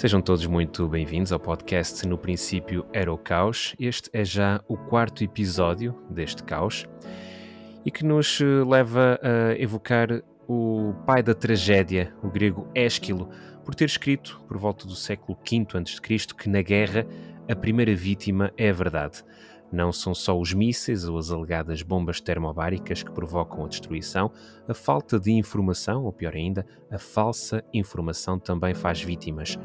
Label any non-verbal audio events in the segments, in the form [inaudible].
Sejam todos muito bem-vindos ao podcast No Princípio Era o Caos. Este é já o quarto episódio deste caos e que nos eh, leva a evocar o pai da tragédia, o grego Ésquilo, por ter escrito, por volta do século V a.C., que na guerra a primeira vítima é a verdade. Não são só os mísseis ou as alegadas bombas termobáricas que provocam a destruição, a falta de informação, ou pior ainda, a falsa informação também faz vítimas.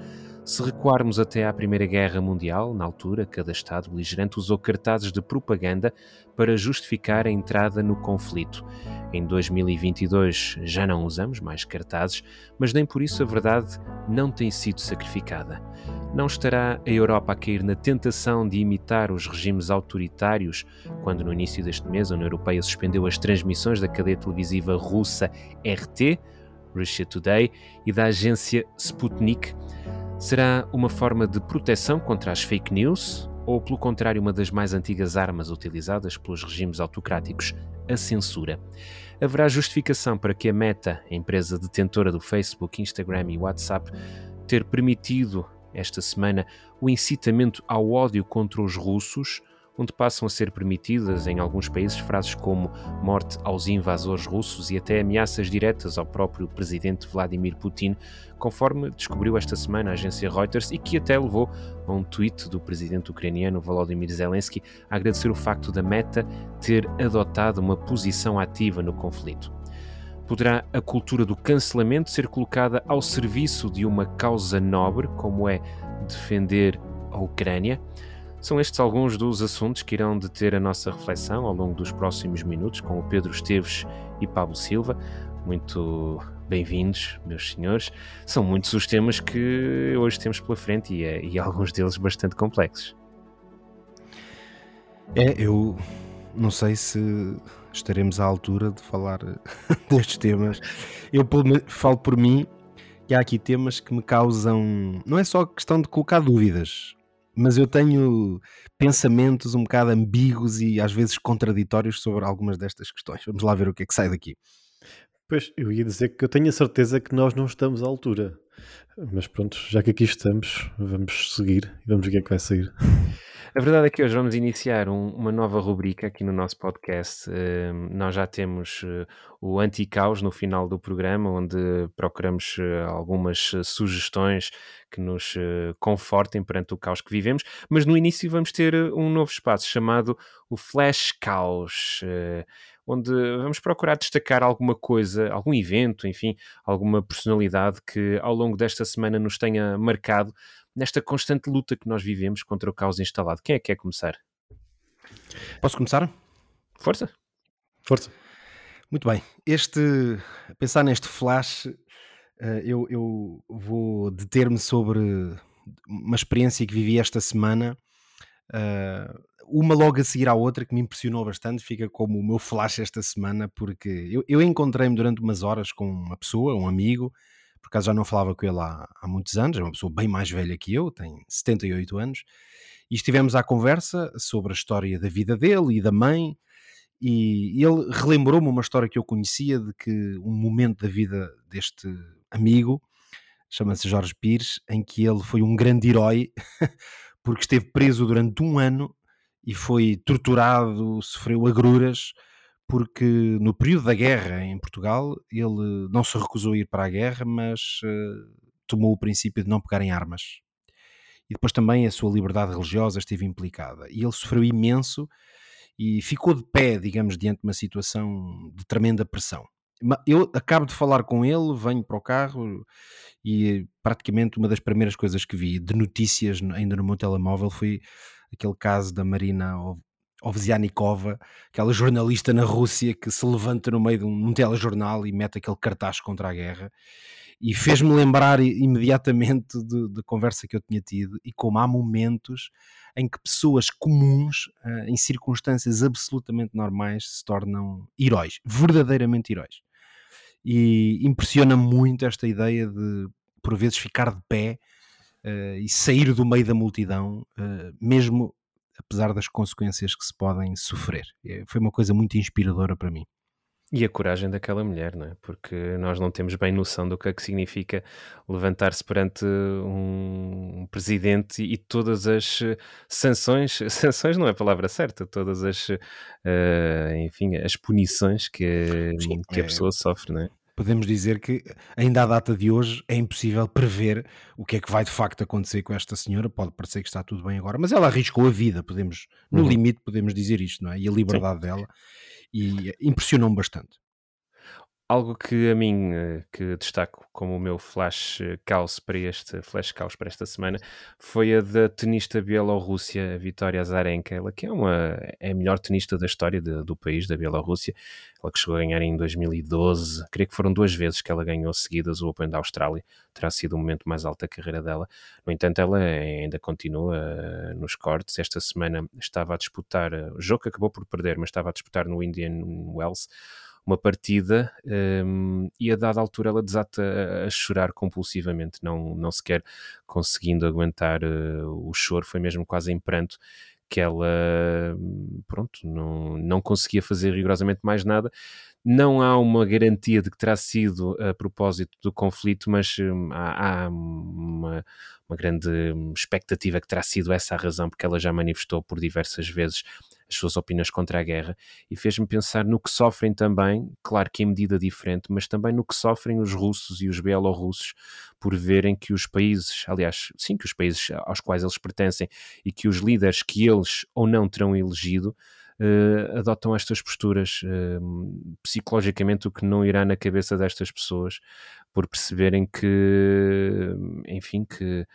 Se recuarmos até à Primeira Guerra Mundial, na altura, cada Estado beligerante usou cartazes de propaganda para justificar a entrada no conflito. Em 2022 já não usamos mais cartazes, mas nem por isso a verdade não tem sido sacrificada. Não estará a Europa a cair na tentação de imitar os regimes autoritários, quando no início deste mês a União Europeia suspendeu as transmissões da cadeia televisiva russa RT, Russia Today, e da agência Sputnik? Será uma forma de proteção contra as fake news ou, pelo contrário, uma das mais antigas armas utilizadas pelos regimes autocráticos, a censura? Haverá justificação para que a Meta, a empresa detentora do Facebook, Instagram e WhatsApp, ter permitido esta semana o incitamento ao ódio contra os russos onde passam a ser permitidas em alguns países frases como morte aos invasores russos e até ameaças diretas ao próprio presidente Vladimir Putin, conforme descobriu esta semana a agência Reuters e que até levou a um tweet do presidente ucraniano Volodymyr Zelensky a agradecer o facto da Meta ter adotado uma posição ativa no conflito. Poderá a cultura do cancelamento ser colocada ao serviço de uma causa nobre, como é defender a Ucrânia? São estes alguns dos assuntos que irão deter a nossa reflexão ao longo dos próximos minutos com o Pedro Esteves e Pablo Silva. Muito bem-vindos, meus senhores. São muitos os temas que hoje temos pela frente e, é, e alguns deles bastante complexos. É, eu não sei se estaremos à altura de falar [laughs] destes temas. Eu falo por mim que há aqui temas que me causam. Não é só questão de colocar dúvidas, mas eu tenho pensamentos um bocado ambíguos e às vezes contraditórios sobre algumas destas questões. Vamos lá ver o que é que sai daqui. Pois, eu ia dizer que eu tenho a certeza que nós não estamos à altura. Mas pronto, já que aqui estamos, vamos seguir e vamos ver o que é que vai sair. A verdade é que hoje vamos iniciar um, uma nova rubrica aqui no nosso podcast. Uh, nós já temos uh, o Anti-Caos no final do programa, onde procuramos uh, algumas sugestões que nos confortem perante o caos que vivemos, mas no início vamos ter um novo espaço chamado o Flash Caos onde vamos procurar destacar alguma coisa, algum evento, enfim, alguma personalidade que ao longo desta semana nos tenha marcado nesta constante luta que nós vivemos contra o caos instalado. Quem é que quer começar? Posso começar? Força. Força. Muito bem. Este, pensar neste flash, eh, eu, eu vou deter-me sobre uma experiência que vivi esta semana. Eh, uma logo a seguir à outra que me impressionou bastante, fica como o meu flash esta semana, porque eu, eu encontrei-me durante umas horas com uma pessoa, um amigo, por acaso já não falava com ele há, há muitos anos, é uma pessoa bem mais velha que eu, tem 78 anos, e estivemos à conversa sobre a história da vida dele e da mãe, e ele relembrou-me uma história que eu conhecia de que um momento da vida deste amigo, chama-se Jorge Pires, em que ele foi um grande herói, [laughs] porque esteve preso durante um ano e foi torturado, sofreu agruras, porque no período da guerra em Portugal ele não se recusou a ir para a guerra, mas uh, tomou o princípio de não pegar em armas. E depois também a sua liberdade religiosa esteve implicada. E ele sofreu imenso e ficou de pé, digamos, diante de uma situação de tremenda pressão. Eu acabo de falar com ele, venho para o carro e praticamente uma das primeiras coisas que vi de notícias ainda no meu telemóvel foi aquele caso da Marina Ovzianikova, aquela jornalista na Rússia que se levanta no meio de um, telejornal e mete aquele cartaz contra a guerra. E fez-me lembrar imediatamente da conversa que eu tinha tido e como há momentos em que pessoas comuns, uh, em circunstâncias absolutamente normais, se tornam heróis, verdadeiramente heróis. E impressiona muito esta ideia de, por vezes, ficar de pé uh, e sair do meio da multidão, uh, mesmo apesar das consequências que se podem sofrer. É, foi uma coisa muito inspiradora para mim. E a coragem daquela mulher, não é? Porque nós não temos bem noção do que é que significa levantar-se perante um presidente e todas as sanções, [laughs] sanções não é a palavra certa, todas as, uh, enfim, as punições que, Sim, que a é, pessoa sofre, não é? Podemos dizer que ainda à data de hoje é impossível prever o que é que vai de facto acontecer com esta senhora. Pode parecer que está tudo bem agora, mas ela arriscou a vida, podemos, no Uhum. limite, podemos dizer isto, não é? E a Sim. liberdade dela, e eh, impressionou-me bastante. Algo que a mim, eh, que destaco como o meu flash eh, caos para este, flash caos para esta semana, foi a da tenista bielorrússia, Vitória Azarenka, ela que é uma, é a melhor tenista da história de- do país, da Bielorrússia, ela que chegou a ganhar em 2012, creio que foram duas vezes que ela ganhou seguidas o Open da Austrália, terá sido o momento mais alto da carreira dela, no entanto ela ainda continua eh, nos cortes, esta semana estava a disputar, o jogo que acabou por perder, mas estava a disputar no Indian Wells, uma partida um, e a dada altura ela desata a, chorar compulsivamente, não, não sequer conseguindo aguentar uh, o choro, foi mesmo quase em pranto que ela, hum, pronto, não, não conseguia fazer rigorosamente mais nada. Não há uma garantia de que terá sido a propósito do conflito, mas hum, há, há uma, uma grande hum, expectativa que terá sido essa a razão, porque ela já manifestou por diversas vezes as suas opiniões contra a guerra e fez-me pensar no que sofrem também, claro que em medida diferente, mas também no que sofrem os russos e os bielorrussos por verem que os países, aliás, sim, que os países aos quais eles pertencem e que os líderes que eles ou não terão elegido uh, adotam estas posturas uh, psicologicamente o que não irá na cabeça destas pessoas por perceberem que enfim que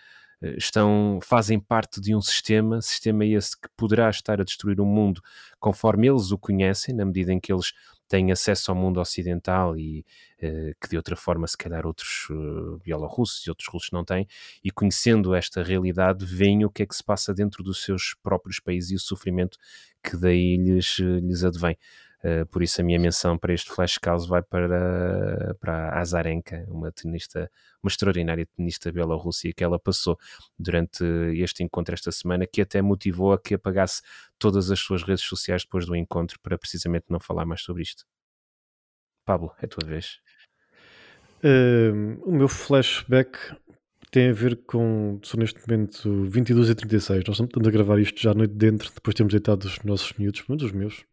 estão, fazem parte de um sistema, sistema esse que poderá estar a destruir o mundo conforme eles o conhecem, na medida em que eles têm acesso ao mundo ocidental e uh, que de outra forma se calhar outros uh, bielorrussos e outros russos não têm, e conhecendo esta realidade veem o que é que se passa dentro dos seus próprios países e o sofrimento que daí lhes, lhes advém. Uh, por isso a minha menção para este flash caos vai para, para a Azarenka, uma tenista, uma extraordinária tenista bielorrússia que ela passou durante este encontro esta semana, que até motivou a que apagasse todas as suas redes sociais depois do encontro para precisamente não falar mais sobre isto. Pablo, é a tua vez. Uh, o meu flashback tem a ver com, são neste momento 22 e 36, nós estamos a gravar isto já à noite dentro, depois temos deitado os nossos miúdos, muitos dos meus.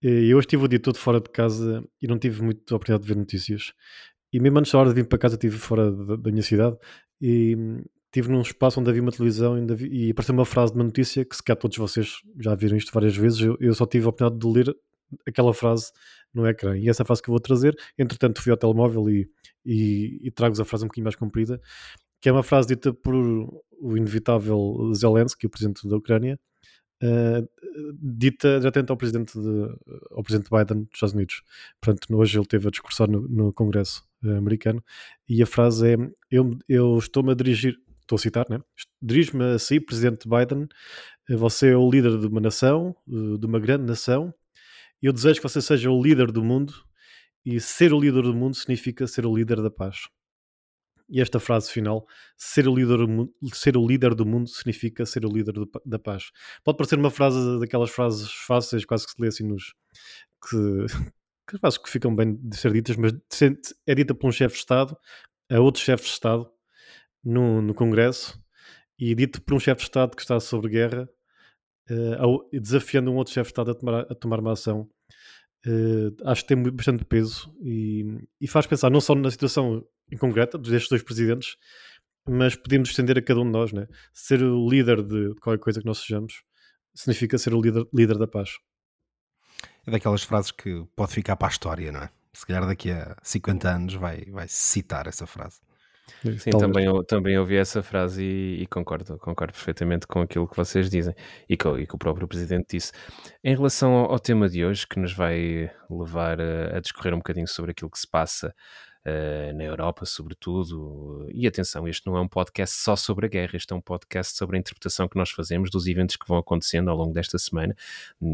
E hoje estive o dia todo fora de casa e não tive muita oportunidade de ver notícias. E mesmo antes da hora de vir para casa estive fora da, da minha cidade e estive num espaço onde havia uma televisão e, havia, e apareceu uma frase de uma notícia que se calhar todos vocês já viram isto várias vezes, eu, eu só tive a oportunidade de ler aquela frase no ecrã. E essa frase que eu vou trazer, entretanto fui ao telemóvel e, e, e trago-vos a frase um bocadinho mais comprida, que é uma frase dita por o inevitável Zelensky, o presidente da Ucrânia, uh, dita diretamente ao presidente, de, ao presidente Biden dos Estados Unidos. Portanto, hoje ele teve a discursar no, no Congresso uh, americano e a frase é: Eu, eu estou-me a dirigir, estou a citar, né? Dirijo-me a si, presidente Biden, você é o líder de uma nação, de uma grande nação, eu desejo que você seja o líder do mundo e ser o líder do mundo significa ser o líder da paz. E esta frase final, ser o líder, ser o líder do mundo significa ser o líder do, da paz. Pode parecer uma frase daquelas frases fáceis, quase que se lê assim nos. que, [laughs] que quase que ficam bem de ser ditas, mas é dita por um chefe de Estado a outro chefe de Estado no, no Congresso e dito por um chefe de Estado que está sobre guerra uh, desafiando um outro chefe de Estado a tomar, a tomar uma ação. Uh, acho que tem bastante peso e, e, faz pensar não só na situação em concreta destes dois presidentes, mas podemos estender a cada um de nós, né? Ser o líder de qualquer coisa que nós sejamos significa ser o líder, líder da paz. É daquelas frases que pode ficar para a história, não é? Se calhar daqui a 50 anos vai, vai citar essa frase. Sim, também, também ouvi essa frase e, e, concordo, concordo perfeitamente com aquilo que vocês dizem e que, e que o próprio Presidente disse. Em relação ao, ao, tema de hoje, que nos vai levar a, a discorrer um bocadinho sobre aquilo que se passa Uh, na Europa, sobretudo. E atenção, este não é um podcast só sobre a guerra, este é um podcast sobre a interpretação que nós fazemos dos eventos que vão acontecendo ao longo desta semana.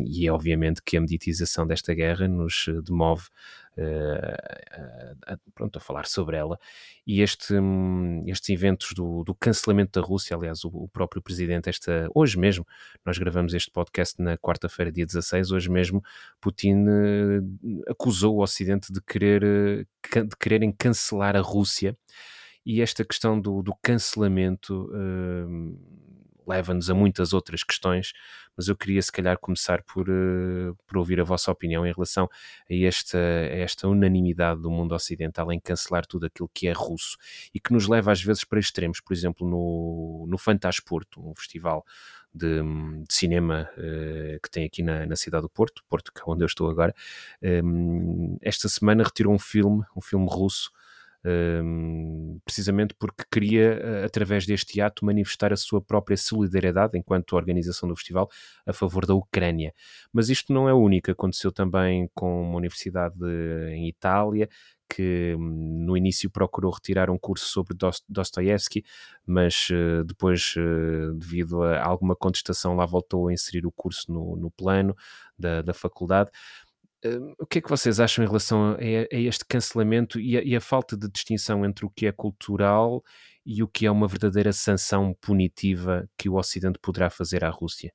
E é obviamente que a meditização desta guerra nos demove a, pronto, a falar sobre ela. E este, hum, estes eventos do, do, cancelamento da Rússia, aliás, o, o, próprio presidente, esta, hoje mesmo, nós gravamos este podcast na quarta-feira, dia 16, hoje mesmo, Putin uh, acusou o Ocidente de, querer, de quererem cancelar a Rússia. E esta questão do, do cancelamento uh, leva-nos a muitas outras questões, mas eu queria se calhar começar por, uh, por ouvir a vossa opinião em relação a esta, a esta unanimidade do mundo ocidental em cancelar tudo aquilo que é russo e que nos leva às vezes para extremos, por exemplo, no, no Fantasporto, um festival de, de, cinema uh, que tem aqui na, na, cidade do Porto, Porto, que é onde eu estou agora, um, esta semana retirou um filme, um filme russo, precisamente porque queria, eh, através deste ato, manifestar a sua própria solidariedade enquanto organização do festival a favor da Ucrânia. Mas isto não é único, aconteceu também com uma universidade em Itália que hum, no início procurou retirar um curso sobre Dostoevsky, mas uh, depois, uh, devido a alguma contestação, lá voltou a inserir o curso no, no plano da, da faculdade. Uh, o que é que vocês acham em relação a, a este cancelamento e a, e a, falta de distinção entre o que é cultural e o que é uma verdadeira sanção punitiva que o Ocidente poderá fazer à Rússia?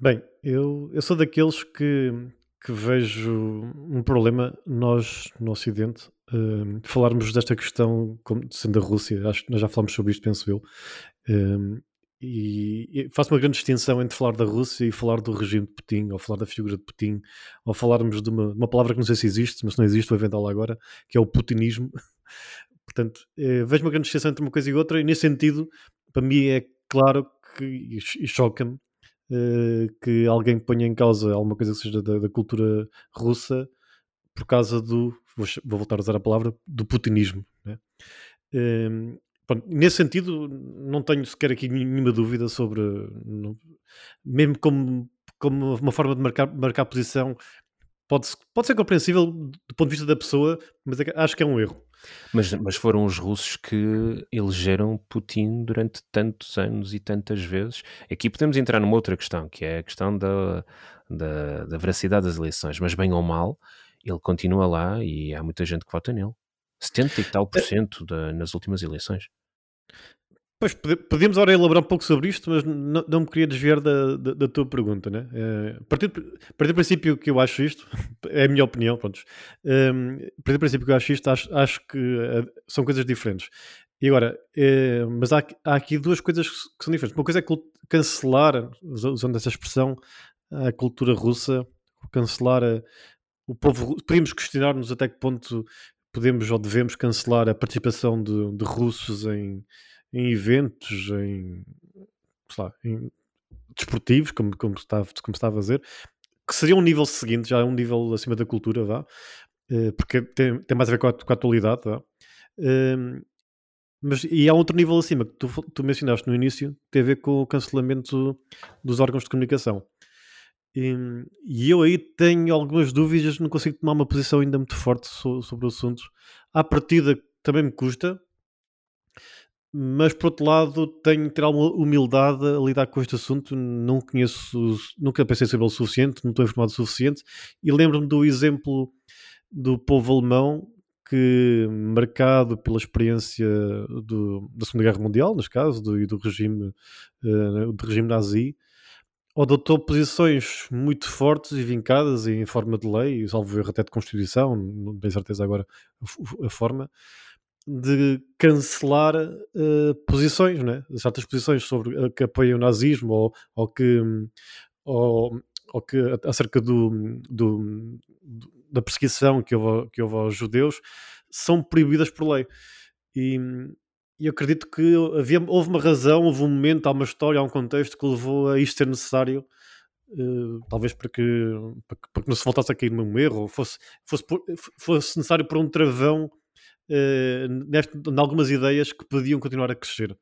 Bem, eu, eu sou daqueles que, que vejo um problema nós no Ocidente uh, falarmos desta questão como sendo a Rússia, acho que nós já falamos sobre isto, penso eu, uh, e, faço uma grande distinção entre falar da Rússia e falar do regime de Putin, ou falar da figura de Putin, ou falarmos de uma, uma palavra que não sei se existe, mas se não existe, vou inventá-la agora, que é o putinismo. [laughs] Portanto, eh, vejo uma grande distinção entre uma coisa e outra, e nesse sentido, para mim é claro que, e, choca-me eh, que alguém ponha em causa alguma coisa que seja da, da cultura russa por causa do, vou, vou, voltar a usar a palavra, do putinismo. Né? Eh, Pronto, nesse sentido, não tenho sequer aqui nenhuma dúvida sobre, não, mesmo como, como uma forma de marcar, marcar posição, pode, pode ser compreensível do ponto de vista da pessoa, mas é acho que é um erro. Mas, mas foram os russos que elegeram Putin durante tantos anos e tantas vezes. Aqui podemos entrar numa outra questão, que é a questão da, da, da veracidade das eleições, mas bem ou mal, ele continua lá e há muita gente que vota nele. 70 e tal por cento da, nas últimas eleições. Pois, podemos agora elaborar um pouco sobre isto, mas não, não me queria desviar da, da, da tua pergunta, né? É, a, partir, do princípio que eu acho isto, [laughs] é a minha opinião, pronto. Um, a partir do princípio que eu acho isto, acho, acho que uh, são coisas diferentes. E agora, mas há, há, aqui duas coisas que são diferentes. Uma coisa é cancelar, usando essa expressão, a cultura russa, cancelar a, o povo. Podemos questionar-nos até que ponto podemos ou devemos cancelar a participação de, de russos em, em, eventos, em, lá, em desportivos, como, como, estava, como a dizer, que seria um nível seguinte, já é um nível acima da cultura, vá, eh, porque tem, tem mais a ver com a, com a atualidade, vá. Ehm, mas, e há outro nível acima que tu, tu mencionaste no início, que tem a ver com o cancelamento dos órgãos de comunicação. E, e, eu aí tenho algumas dúvidas, não consigo tomar uma posição ainda muito forte so, sobre o assunto. À partida também me custa, mas por outro lado tenho que ter alguma humildade a lidar com este assunto. Não conheço, nunca pensei sobre ele o suficiente, não estou informado o suficiente. E lembro-me do exemplo do povo alemão que, marcado pela experiência do, da Segunda Guerra Mundial, neste caso, do, do regime, uh, do regime nazi, adotou posições muito fortes e vincadas em forma de lei, salvo erro até de Constituição, não tenho certeza agora a, forma, de cancelar uh, posições, né? certas posições sobre uh, que apoiam o nazismo ou, ou que, ou, ou que acerca do, do, da perseguição que houve, que houve aos judeus são proibidas por lei. E, e acredito que havia, houve uma razão, houve um momento, há uma história, há um contexto que levou a isto ser necessário, uh, talvez para que, para que, para que, não se voltasse a cair num erro, ou fosse, fosse, fosse necessário por um travão uh, em algumas ideias que podiam continuar a crescer.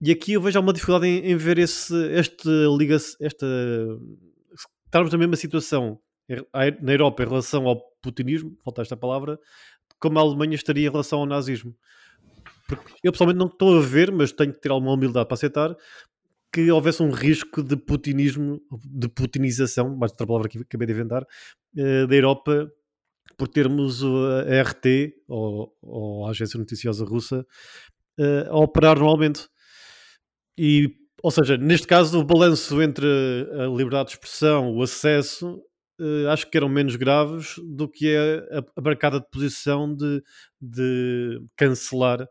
E aqui eu vejo uma dificuldade em, em ver esse, este liga esta estarmos na mesma situação na Europa em relação ao putinismo, falta esta palavra, como a Alemanha estaria em relação ao nazismo. Porque eu pessoalmente não estou a ver, mas tenho que ter alguma humildade para aceitar que houvesse um risco de putinismo, de putinização, mais outra palavra que acabei de inventar, uh, da Europa por termos a RT, ou, ou a Agência Noticiosa Russa, uh, a operar normalmente. E, ou seja, neste caso, o balanço entre a liberdade de expressão, o acesso, uh, acho que eram menos graves do que a, a marcada de posição de, de cancelar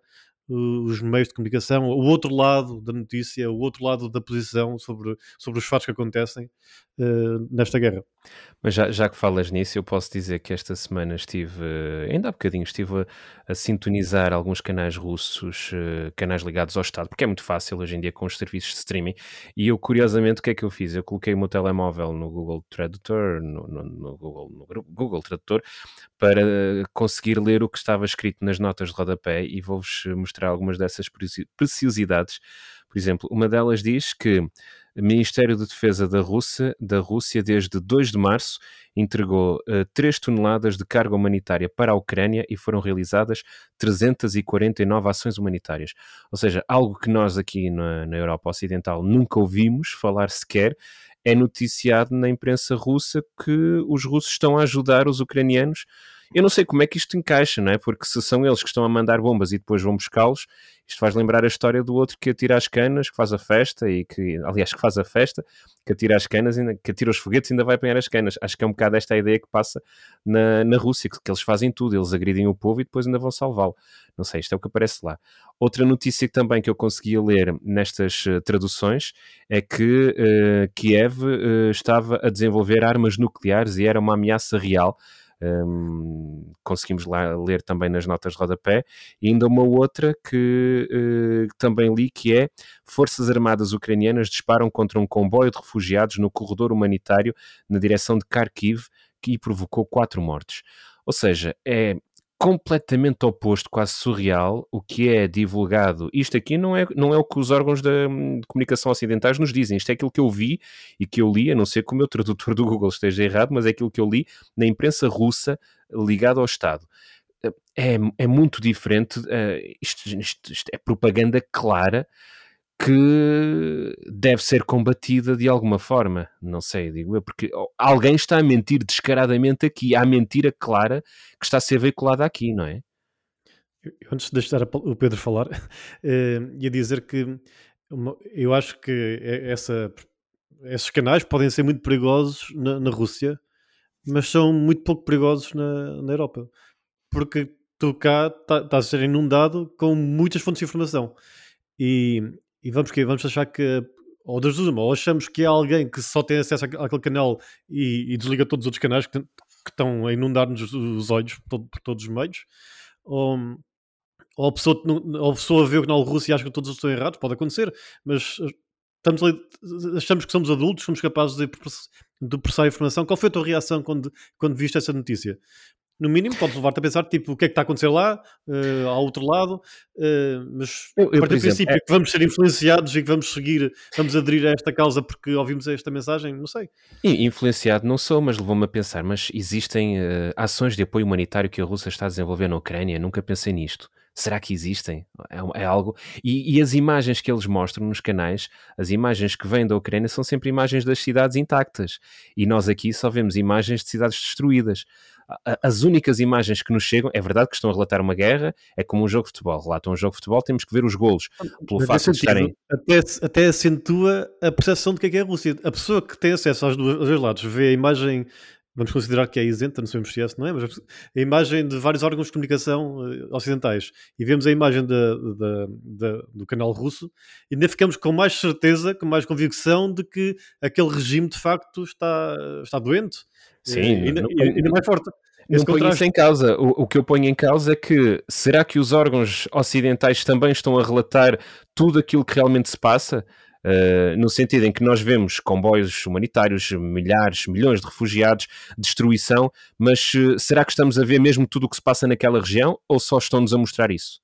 os meios de comunicação, o outro lado da notícia, o outro lado da posição sobre, sobre os fatos que acontecem uh, nesta guerra. Mas já, já que falas nisso, eu posso dizer que esta semana estive, ainda há bocadinho, estive a, a sintonizar alguns canais russos, uh, canais ligados ao Estado, porque é muito fácil hoje em dia com os serviços de streaming. E eu, curiosamente, o que é que eu fiz? Eu coloquei o meu telemóvel no Google Tradutor, no, no, no Google, no Google Tradutor, para conseguir ler o que estava escrito nas notas de rodapé e vou-vos mostrar algumas dessas preciosidades. Por exemplo, uma delas diz que Ministério de Defesa da Rússia, da Rússia desde 2 de março, entregou uh, 3 toneladas de carga humanitária para a Ucrânia e foram realizadas 349 ações humanitárias. Ou seja, algo que nós aqui na, na Europa Ocidental nunca ouvimos falar sequer, é noticiado na imprensa russa que os russos estão a ajudar os ucranianos. Eu não sei como é que isto encaixa, não é? Porque se são eles que estão a mandar bombas e depois vão buscá-los, isto faz lembrar a história do outro que atira as canas, que faz a festa e que, aliás, que faz a festa, que atira as canas, ainda, que atira os foguetes e ainda vai apanhar as canas. Acho que é um bocado esta a ideia que passa na, na Rússia, que, que eles fazem tudo, eles agridem o povo e depois ainda vão salvá-lo. Não sei, isto é o que aparece lá. Outra notícia também que eu conseguia ler nestas uh, traduções é que uh, Kiev uh, estava a desenvolver armas nucleares e era uma ameaça real um, conseguimos lá ler também nas notas de rodapé, e ainda uma outra que uh, também li, que é Forças Armadas Ucranianas disparam contra um comboio de refugiados no corredor humanitário na direção de Kharkiv, que provocou quatro mortes. Ou seja, é completamente oposto, quase surreal, o que é divulgado. Isto aqui não é, não é o que os órgãos de, de comunicação ocidentais nos dizem. Isto é aquilo que eu vi e que eu li, a não ser que o meu tradutor do Google esteja errado, mas é aquilo que eu li na imprensa russa ligada ao Estado. É, é muito diferente. Uh, isto, isto, isto é propaganda clara que deve ser combatida de alguma forma. Não sei, digo eu, porque alguém está a mentir descaradamente aqui. Há mentira clara que está a ser veiculada aqui, não é? Eu, antes de deixar o Pedro falar, [laughs] eh, ia dizer que eu acho que essa, esses canais podem ser muito perigosos na, na Rússia, mas são muito pouco perigosos na, na Europa. Porque tu cá estás tá a ser inundado com muitas fontes de informação. E e vamos que Vamos achar que ou das duas, ou achamos que é alguém que só tem acesso àquele canal e, e desliga todos os outros canais que, que estão a inundar-nos os olhos por, por, todos os meios, ou, ou, a pessoa, ou a pessoa vê o canal russo e acha que todos estão errados, pode acontecer, mas eh, estamos ali, achamos que somos adultos, somos capazes de, de processar a informação. Qual foi a tua reação quando, quando viste essa notícia? No mínimo, pode levar-te a pensar tipo, o que é que está a acontecer lá, uh, ao outro lado, uh, mas eu, eu, a partir do princípio é... que vamos ser influenciados e que vamos seguir, vamos aderir a esta causa porque ouvimos esta mensagem, não sei. E, influenciado não sou, mas levou-me a pensar, mas existem uh, ações de apoio humanitário que a Rússia está a desenvolver na Ucrânia? Nunca pensei nisto. Será que existem? É, é algo. E, e, as imagens que eles mostram nos canais, as imagens que vêm da Ucrânia, são sempre imagens das cidades intactas. E nós aqui só vemos imagens de cidades destruídas as únicas imagens que nos chegam, é verdade que estão a relatar uma guerra, é como um jogo de futebol. Relatam um jogo de futebol, temos que ver os golos. Pelo Mas facto de estarem. Até, até acentua a percepção de que é, que é a Rússia. A pessoa que tem acesso aos dois, aos dois lados vê a imagem vamos considerar que é isenta, não sabemos se é, não é, mas a imagem de vários órgãos de comunicação uh, ocidentais e vemos a imagem do canal russo e ainda ficamos com mais certeza, com mais convicção de que aquele regime de facto está, está doente. Sim, e, ainda, não, ainda mais forte. Não ponho isso em causa. O, o, que eu ponho em causa é que será que os órgãos ocidentais também estão a relatar tudo aquilo que realmente se passa? Uh, no sentido em que nós vemos comboios humanitários, milhares, milhões de refugiados, destruição, mas uh, será que estamos a ver mesmo tudo o que se passa naquela região ou só estão-nos a mostrar isso?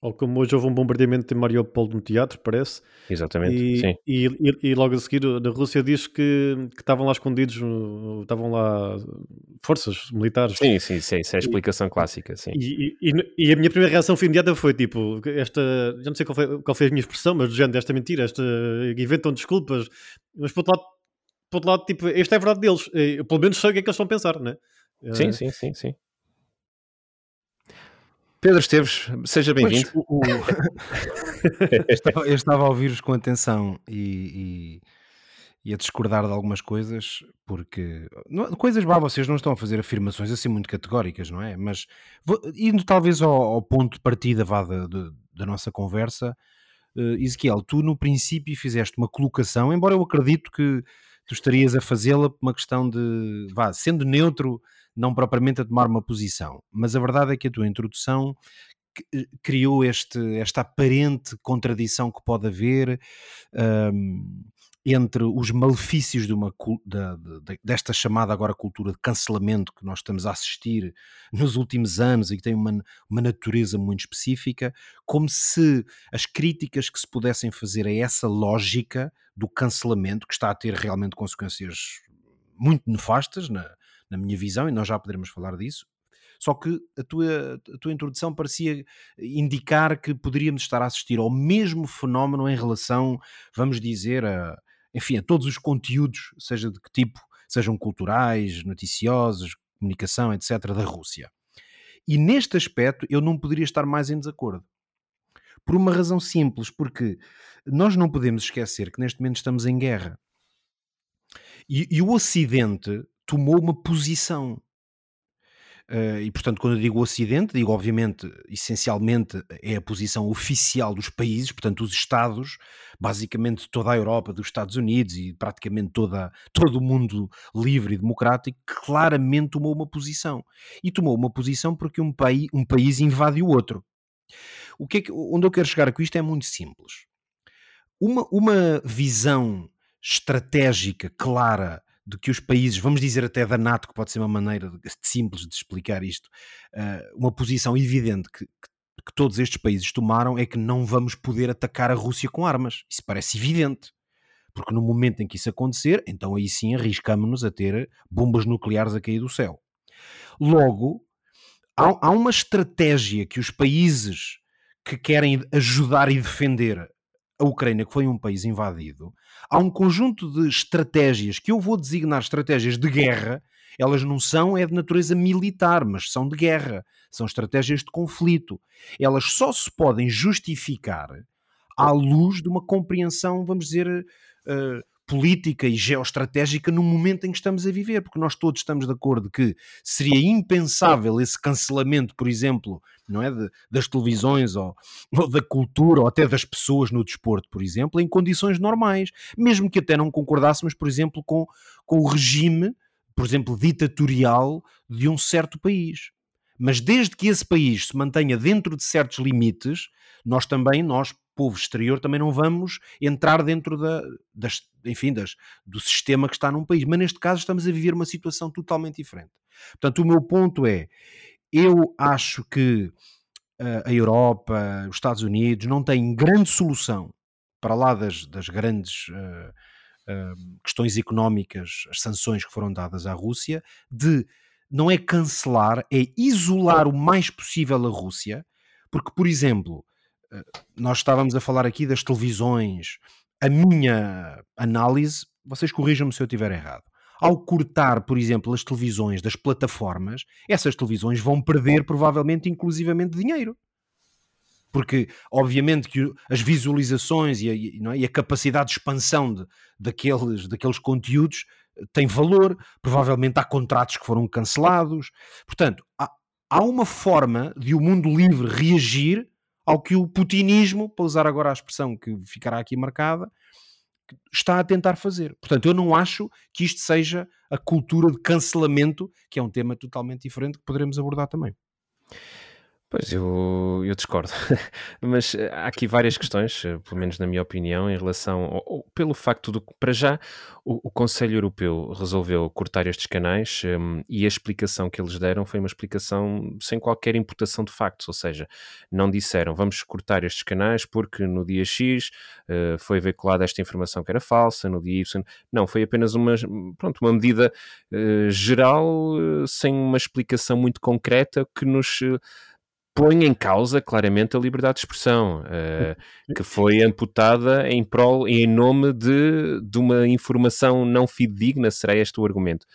Ou como hoje houve um bombardeamento em Mariupol no teatro, parece. Exatamente, e, sim. E, e, e, logo a seguir a Rússia diz que, que estavam lá escondidos, estavam lá forças militares. Sim, sim, sim, isso é a explicação clássica, sim. E, e, a minha primeira reação foi imediata foi tipo, esta, já não sei qual foi, qual foi a minha expressão, mas do género desta mentira, esta, inventam desculpas, mas por outro lado, por outro lado tipo, esta é a verdade deles, eu, pelo menos sei o que é que eles estão a pensar, né? Sim, sim, sim, sim. Pedro Esteves, seja bem-vindo. O... [laughs] eu estava a ouvir-vos com atenção e, e, e, a discordar de algumas coisas, porque não, coisas vá, vocês não estão a fazer afirmações assim muito categóricas, não é? Mas indo talvez ao, ao ponto de partida vá, da, da nossa conversa, uh, Ezequiel, tu no princípio fizeste uma colocação, embora eu acredito que tu estarias a fazê-la por uma questão de, vá, sendo neutro não propriamente a tomar uma posição, mas a verdade é que a tua introdução eh, criou este, esta aparente contradição que pode haver um, entre os malefícios de uma, de, desta chamada agora cultura de cancelamento que nós estamos a assistir nos últimos anos e que tem uma, uma natureza muito específica, como se as críticas que se pudessem fazer a essa lógica do cancelamento, que está a ter realmente consequências muito nefastas na, na minha visão, e nós já poderemos falar disso. Só que a tua, a tua introdução parecia indicar que poderíamos estar a assistir ao mesmo fenómeno em relação, vamos dizer, a, enfim, a todos os conteúdos, seja de que tipo, sejam culturais, noticiosos, comunicação, etc., da Rússia. E neste aspecto eu não poderia estar mais em desacordo. Por uma razão simples, porque nós não podemos esquecer que neste momento estamos em guerra. E, e o Ocidente tomou uma posição. Uh, e portanto, quando eu digo Ocidente, digo obviamente, essencialmente, é a posição oficial dos países, portanto, os Estados, basicamente toda a Europa, dos Estados Unidos e praticamente toda, todo o mundo livre e democrático, claramente tomou uma posição. E tomou uma posição porque um, país, um país invade o outro. O que, é que onde eu quero chegar com isto é muito simples. Uma, uma visão estratégica clara de que os países, vamos dizer até da NATO, que pode ser uma maneira simples de explicar isto, uh, uma posição evidente que, que, que, todos estes países tomaram é que não vamos poder atacar a Rússia com armas. Isso parece evidente. Porque no momento em que isso acontecer, então aí sim arriscamos-nos a ter bombas nucleares a cair do céu. Logo, há, há uma estratégia que os países que querem ajudar e defender a Ucrânia, que foi um país invadido, há um conjunto de estratégias que eu vou designar estratégias de guerra. Elas não são é de natureza militar, mas são de guerra, são estratégias de conflito. Elas só se podem justificar à luz de uma compreensão, vamos dizer, uh, política e geoestratégica no momento em que estamos a viver, porque nós todos estamos de acordo que seria impensável esse cancelamento, por exemplo, não é, de, das televisões ou, ou, da cultura ou até das pessoas no desporto, por exemplo, em condições normais, mesmo que até não concordássemos, por exemplo, com, com o regime, por exemplo, ditatorial de um certo país. Mas desde que esse país se mantenha dentro de certos limites, nós também, nós povo exterior também não vamos entrar dentro da, das, enfim, das, do sistema que está num país. Mas neste caso estamos a viver uma situação totalmente diferente. Portanto, o meu ponto é, eu acho que uh, a Europa, os Estados Unidos não têm grande solução para lá das, das grandes uh, uh, questões económicas, as sanções que foram dadas à Rússia, de não é cancelar, é isolar o mais possível a Rússia, porque, por exemplo, eh, nós estávamos a falar aqui das televisões. A minha análise, vocês corrijam-me se eu estiver errado. Ao cortar, por exemplo, as televisões das plataformas, essas televisões vão perder provavelmente inclusivamente dinheiro. Porque, obviamente, que as visualizações e a, é? e a capacidade de expansão de, daqueles, daqueles conteúdos eh, tem valor, provavelmente há contratos que foram cancelados. Portanto, há, há uma forma de o mundo livre reagir ao que o putinismo, para usar agora a expressão que ficará aqui marcada, está a tentar fazer. Portanto, eu não acho que isto seja a cultura de cancelamento, que é um tema totalmente diferente que poderemos abordar também. Pois, eu, eu discordo. [laughs] Mas eh, há aqui várias questões, eh, pelo menos na minha opinião, em relação ao, pelo facto de, para já, o, o Conselho Europeu resolveu cortar estes canais, hum, e a explicação que eles deram foi uma explicação sem qualquer imputação de factos, ou seja, não disseram vamos cortar estes canais porque no dia X eh, foi veiculada esta informação que era falsa, no dia Y. Não, foi apenas uma, pronto, uma medida geral, sem uma explicação muito concreta que nos põe em causa claramente a liberdade de expressão, uh, que foi amputada em prol em nome de, de uma informação não fidedigna, será este o argumento.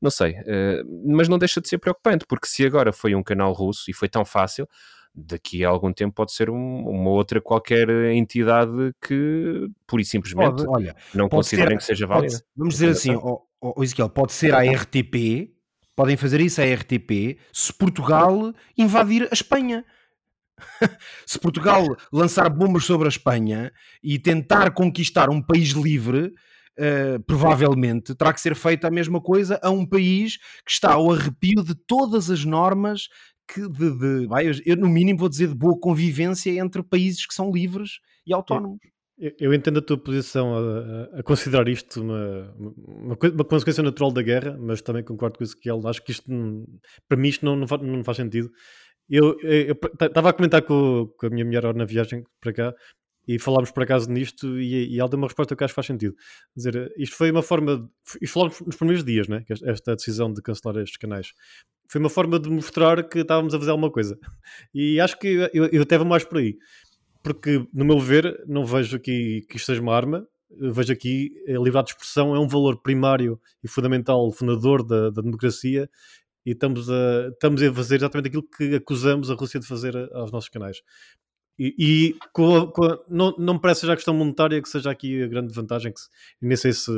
não sei, uh, mas não deixa de ser preocupante, porque se agora foi um canal russo e foi tão fácil, daqui a algum tempo pode ser um, uma outra qualquer entidade que pura e simplesmente pode, olha, não considerem ser, que seja válida. Pode, vamos dizer assim, oh, oh, Ezequiel, pode ser a RTP, podem fazer isso a RTP, se Portugal invadir a Espanha. [laughs] se Portugal lançar bombas sobre a Espanha e tentar conquistar um país livre, uh, provavelmente terá que ser feita a mesma coisa a um país que está ao arrepio de todas as normas que de, de vai, eu no mínimo vou dizer de boa convivência entre países que são livres e autónomos. Eu, entendo a tua posição a, a considerar isto uma, uma, uma, consequência natural da guerra, mas também concordo com isso que ele acho que isto para mim isto não, não, faz, não faz sentido. Eu estava a comentar com, com, a minha mulher na viagem para cá e falámos por acaso nisto e, e ela deu uma resposta que acho que faz sentido. Quer dizer, isto foi uma forma. Isto falámos nos primeiros dias, né? Esta decisão de cancelar estes canais foi uma forma de mostrar que estávamos a fazer alguma coisa. E acho que eu, eu até vou mais por aí. Porque, no meu ver, não vejo aqui que isto seja uma arma. Vejo aqui a liberdade de expressão é um valor primário e fundamental, fundador da, da democracia. E estamos a, estamos a fazer exatamente aquilo que acusamos a Rússia de fazer aos nossos canais. E, e com a, com a, não, não me parece já a questão monetária que seja aqui a grande vantagem, que nem sei se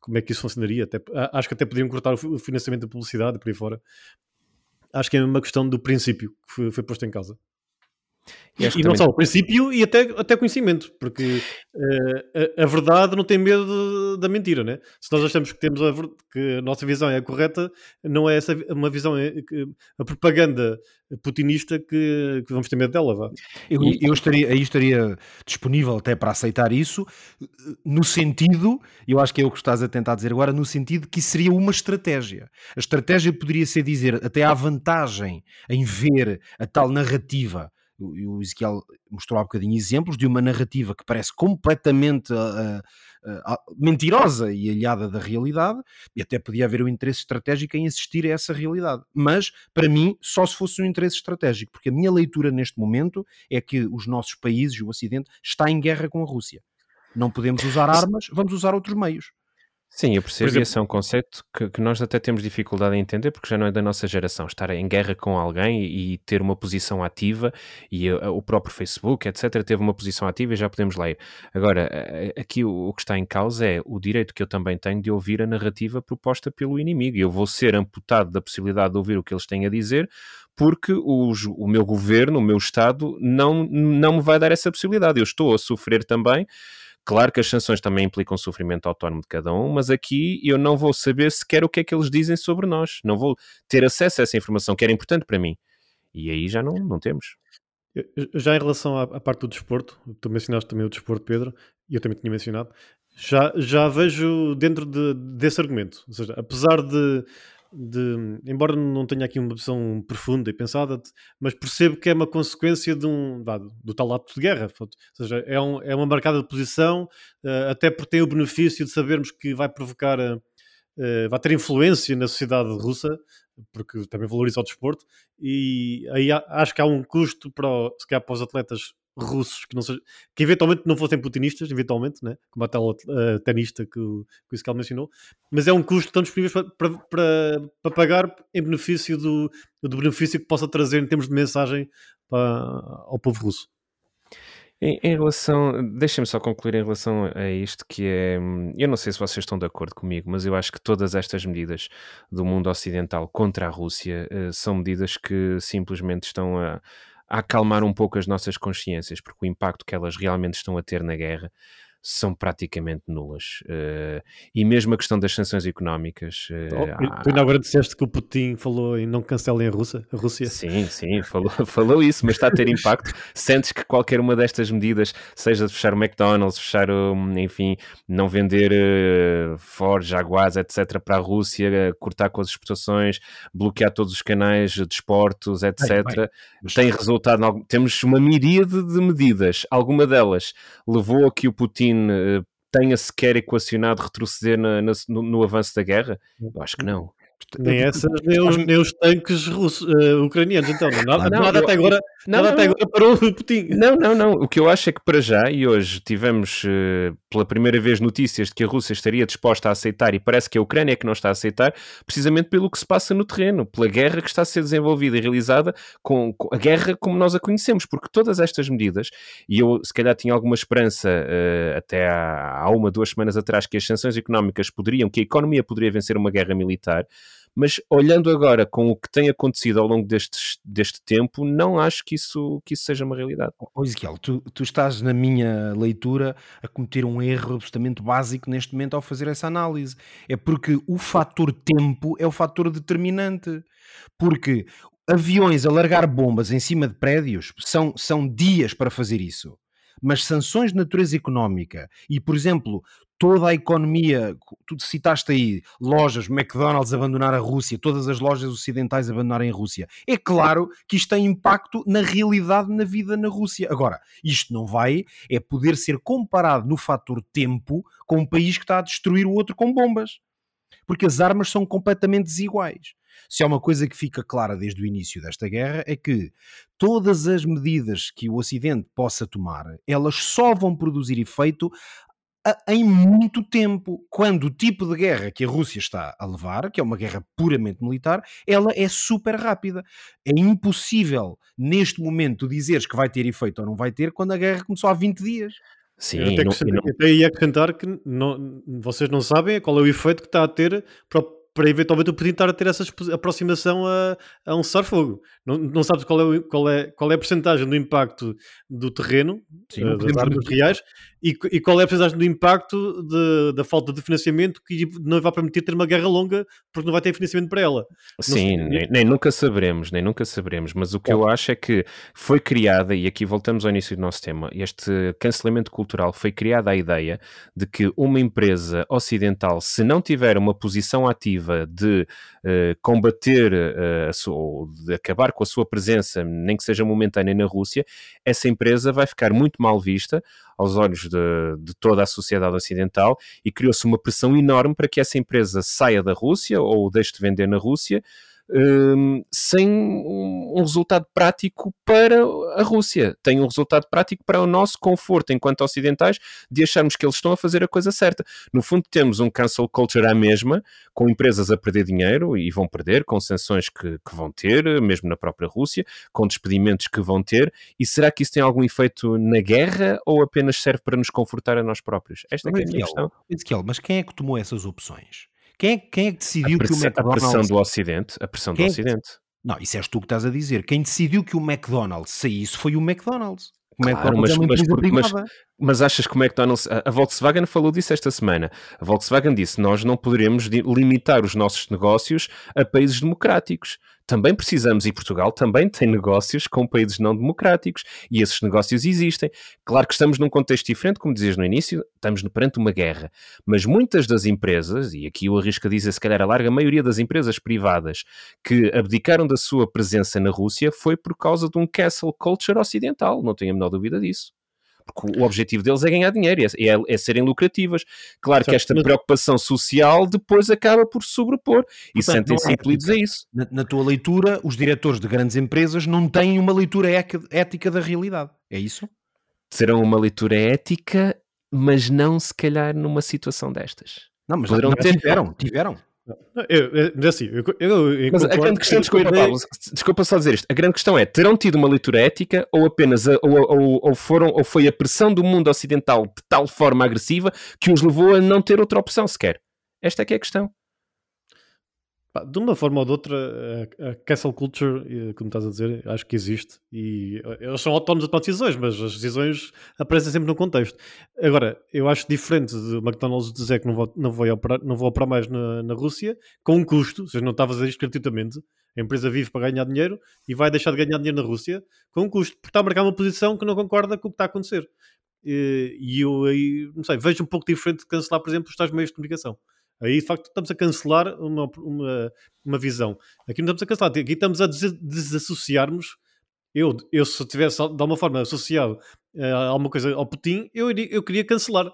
como é que isso funcionaria. Até, acho que até podiam cortar o financiamento da publicidade por aí fora. Acho que é uma questão do princípio que foi, foi posto em causa. E, e não só o princípio e até, até conhecimento, porque uh, a, a, verdade não tem medo da mentira, né? Se nós achamos que temos a, que a nossa visão é a correta, não é essa uma visão, é, a propaganda putinista que, que, vamos ter medo dela. Vá. Eu, eu estaria, aí estaria disponível até para aceitar isso, no sentido, eu acho que é o que estás a tentar dizer agora, no sentido que seria uma estratégia. A estratégia poderia ser dizer até há vantagem em ver a tal narrativa e o Ezequiel mostrou há bocadinho exemplos de uma narrativa que parece completamente uh, uh, mentirosa e alhada da realidade, e até podia haver um interesse estratégico em assistir a essa realidade. Mas, para mim, só se fosse um interesse estratégico, porque a minha leitura neste momento é que os nossos países, o Ocidente, está em guerra com a Rússia. Não podemos usar armas, vamos usar outros meios. Sim, eu percebo, exemplo, esse é um conceito que, que, nós até temos dificuldade em entender, porque já não é da nossa geração, estar em guerra com alguém e, e ter uma posição ativa, e a, o próprio Facebook, etc., teve uma posição ativa e já podemos ler. Agora, aqui o, o, que está em causa é o direito que eu também tenho de ouvir a narrativa proposta pelo inimigo, eu vou ser amputado da possibilidade de ouvir o que eles têm a dizer, porque os, o meu governo, o meu Estado, não, não me vai dar essa possibilidade. Eu estou a sofrer também Claro que as sanções também implicam sofrimento autónomo de cada um, mas aqui eu não vou saber sequer o que é que eles dizem sobre nós. Não vou ter acesso a essa informação que era importante para mim. E aí já não, não temos. Já em relação à, à parte do desporto, tu mencionaste também o desporto, Pedro, e eu também tinha mencionado, já, já vejo dentro de, desse argumento. Ou seja, apesar de de, embora não tenha aqui uma opção profunda e pensada, mas percebo que é uma consequência de um, do, do tal ato de guerra. Ou seja, é, um, é uma marcada de posição, uh, até porque tem o benefício de sabermos que vai provocar, uh, vai ter influência na sociedade russa, porque também valoriza o desporto, e aí acho que há um custo para, se calhar, para os atletas russos que, não seja, que eventualmente não fossem putinistas, eventualmente, né? como a tal uh, tenista que o, que mencionou, mas é um custo que estão disponíveis para, para, para, para, pagar em benefício do, do benefício que possa trazer em termos de mensagem para, ao povo russo. Em, em relação, deixem-me só concluir em relação a isto que é, eu não sei se vocês estão de acordo comigo, mas eu acho que todas estas medidas do mundo ocidental contra a Rússia uh, são medidas que simplesmente estão a a acalmar um pouco as nossas consciências, porque o impacto que elas realmente estão a ter na guerra são praticamente nulas. Uh, e mesmo a questão das sanções económicas. Uh, oh, tu ainda agora disseste que o Putin falou em não cancelem a Rússia? A Rússia. Sim, sim, falou, [laughs] falou isso, mas está a ter impacto. [laughs] Sentes que qualquer uma destas medidas, seja de fechar o McDonald's, fechar, o, enfim, não vender uh, Ford, Jaguars, etc., para a Rússia, cortar com as exportações, bloquear todos os canais de esportos, etc., bem, bem. tem resultado. Temos uma miríade de medidas. Alguma delas levou a que o Putin Putin uh, tenha sequer equacionado retroceder na, na, no, no, avanço da guerra? Eu acho que não. Nem essas, nem os, tanques russos, uh, ucranianos, então. Nada, não, nada eu, até agora, não, nada até agora parou o Putin. Não, não, não. O que eu acho é que para já, e hoje tivemos uh, pela primeira vez notícias de que a Rússia estaria disposta a aceitar, e parece que a Ucrânia é que não está a aceitar, precisamente pelo que se passa no terreno, pela guerra que está a ser desenvolvida e realizada, com, com a guerra como nós a conhecemos, porque todas estas medidas, e eu se calhar tinha alguma esperança uh, até há, há uma, duas semanas atrás, que as sanções económicas poderiam, que a economia poderia vencer uma guerra militar, mas olhando agora com o que tem acontecido ao longo destes, deste tempo, não acho que isso, que isso seja uma realidade. Oh, Ezequiel, tu, tu estás na minha leitura a cometer um erro absolutamente básico neste momento ao fazer essa análise. É porque o fator tempo é o fator determinante. Porque aviões a largar bombas em cima de prédios são, são dias para fazer isso mas sanções de natureza económica e, por exemplo, toda a economia, tu citaste aí lojas, McDonald's abandonar a Rússia, todas as lojas ocidentais abandonarem a Rússia. É claro que isto tem impacto na realidade, na vida na Rússia. Agora, isto não vai é poder ser comparado no fator tempo com um país que está a destruir o outro com bombas. Porque as armas são completamente desiguais. Se há uma coisa que fica clara desde o início desta guerra é que todas as medidas que o Ocidente possa tomar, elas só vão produzir efeito em muito tempo, quando o tipo de guerra que a Rússia está a levar, que é uma guerra puramente militar, ela é super rápida. É impossível, neste momento, dizeres que vai ter efeito ou não vai ter, quando a guerra começou há 20 dias. Sim, eu até, que, não... até ia acrescentar que não, vocês não sabem qual é o efeito que está a ter para o para eventualmente o Putin estar a ter essa aproximação a, a um cessar-fogo. Não, não sabes qual é, qual, é, qual é a porcentagem do impacto do terreno, Sim, uh, das armas reais, e, e, qual é a porcentagem do impacto de, da falta de financiamento que não vai permitir ter uma guerra longa porque não vai ter financiamento para ela. Sim, nem, nem, nunca saberemos, nem nunca saberemos, mas o que eu acho é que foi criada, e aqui voltamos ao início do nosso tema, este cancelamento cultural foi criada a ideia de que uma empresa ocidental, se não tiver uma posição ativa de uh, combater uh, ou de acabar com a sua presença, nem que seja momentânea na Rússia, essa empresa vai ficar muito mal vista aos olhos de, de toda a sociedade ocidental e criou-se uma pressão enorme para que essa empresa saia da Rússia ou deixe de vender na Rússia um, sem um, resultado prático para a Rússia. Tem um resultado prático para o nosso conforto enquanto ocidentais de acharmos que eles estão a fazer a coisa certa. No fundo, temos um cancel culture à mesma, com empresas a perder dinheiro e vão perder, com sanções que, que vão ter, mesmo na própria Rússia, com despedimentos que vão ter. E será que isso tem algum efeito na guerra ou apenas serve para nos confortar a nós próprios? Esta é, é a minha questão. Ezequiel, mas quem é que tomou essas opções? Quem é, quem é que decidiu pressão, que o McDonald's... A pressão do Ocidente. A pressão quem do é Ocidente. Não, isso és tu que estás a dizer. Quem decidiu que o McDonald's saísse foi o McDonald's. O claro, mas, é mas, mas, mas, achas que o McDonald's. A, a Volkswagen falou disso esta semana. A Volkswagen disse: nós não poderemos limitar os nossos negócios a países democráticos também precisamos, e Portugal também tem negócios com países não democráticos, e esses negócios existem. Claro que estamos num contexto diferente, como dizias no início, estamos perante uma guerra, mas muitas das empresas, e aqui eu arrisco a dizer se calhar a larga maioria das empresas privadas que abdicaram da sua presença na Rússia foi por causa de um castle culture ocidental, não tenho a menor dúvida disso porque o objetivo deles é ganhar dinheiro, é, é, é serem lucrativas. Claro certo, que esta mas... preocupação social depois acaba por sobrepor e sentem-se é, impelidos a isso. Na, na, tua leitura, os diretores de grandes empresas não têm uma leitura ética da realidade, é isso? Serão uma leitura ética, mas não se calhar numa situação destas. Não, mas Poderão ter... tiveram, tiveram. Eu, mas assim, eu, eu, eu mas a grande questão, desculpa, Pablo, desculpa só dizer isto, a grande questão é, terão tido uma leitura ética ou apenas, a, ou, ou, ou, foram, ou foi a pressão do mundo ocidental de tal forma agressiva que os levou a não ter outra opção sequer? Esta é que é a questão. De uma forma ou de outra, a castle culture, eh, como estás a dizer, acho que existe e eh, eles são autónomos a tomar decisões, mas as decisões aparecem sempre no contexto. Agora, eu acho diferente de McDonald's dizer que não vou, não vou, operar, não vou operar mais na, na Rússia, com um custo, ou seja, não está a fazer isto gratuitamente, a empresa vive para ganhar dinheiro e vai deixar de ganhar dinheiro na Rússia, com um custo, porque está a marcar uma posição que não concorda com o que está a acontecer. E eu aí, não sei, vejo um pouco diferente de cancelar, por exemplo, os tais meios de comunicação. Aí, de facto, estamos a cancelar uma, uma, uma visão. Aqui não estamos a cancelar, aqui estamos a des desassociarmos. Eu, eu, se tivesse de alguma forma associado uh, alguma coisa ao Putin, eu, iria, eu queria cancelar.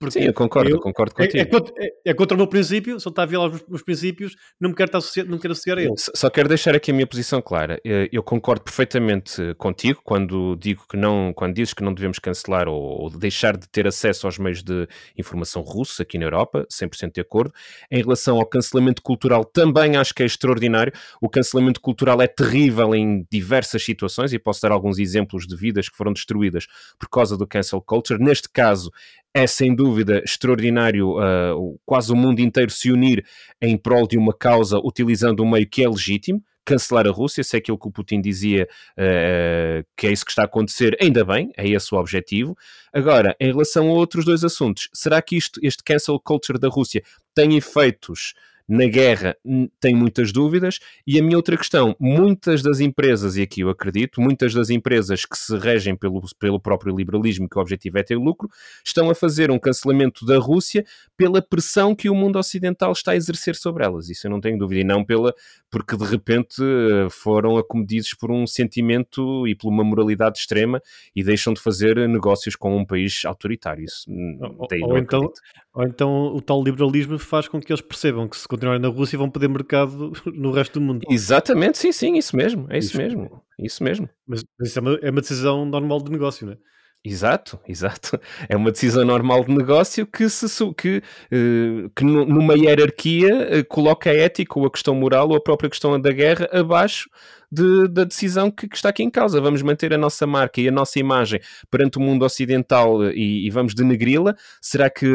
Porque Sim, eu concordo, eu, concordo contigo. É, é, contra, é, é, contra o meu princípio, se ele está a violar os meus princípios, não me quero, estar associar, não quero associar a ele. Só quero deixar aqui a minha posição clara. Eh, eu concordo perfeitamente contigo quando digo que não, quando dizes que não devemos cancelar ou, ou deixar de ter acesso aos meios de informação russos aqui na Europa, 100% de acordo. Em relação ao cancelamento cultural, também acho que é extraordinário. O cancelamento cultural é terrível em diversas situações e posso dar alguns exemplos de vidas que foram destruídas por causa do cancel culture. Neste caso, é sem dúvida extraordinário uh, quase o mundo inteiro se unir em prol de uma causa utilizando um meio que é legítimo. Cancelar a Rússia, se é aquilo que o Putin dizia uh, que é isso que está a acontecer, ainda bem, é esse o objetivo. Agora, em relação a outros dois assuntos, será que isto, este cancel culture da Rússia tem efeitos na guerra tem muitas dúvidas. E a minha outra questão: muitas das empresas, e aqui eu acredito, muitas das empresas que se regem pelo, pelo próprio liberalismo, que o objetivo é ter lucro, estão a fazer um cancelamento da Rússia pela pressão que o mundo ocidental está a exercer sobre elas. Isso eu não tenho dúvida. E não pela porque de repente eh, foram acometidos por um sentimento e por uma moralidade extrema e deixam de fazer negócios com um país autoritário. Isso, ou, ou então, ou então o tal liberalismo faz com que eles percebam que se continuarem na Rússia vão perder mercado [laughs] no resto do mundo. Exatamente, sim, sim, isso mesmo, é isso, isso mesmo, isso mesmo. Mas, mas isso é uma, é uma, decisão normal de negócio, não é? Exato, exato. É uma decisão normal de negócio que, se, que, eh, que numa hierarquia eh, coloca a ética ou a questão moral ou a própria questão da guerra abaixo de, da decisão que, que, está aqui em causa. Vamos manter a nossa marca e a nossa imagem perante o mundo ocidental eh, e, e vamos denegri-la? Será que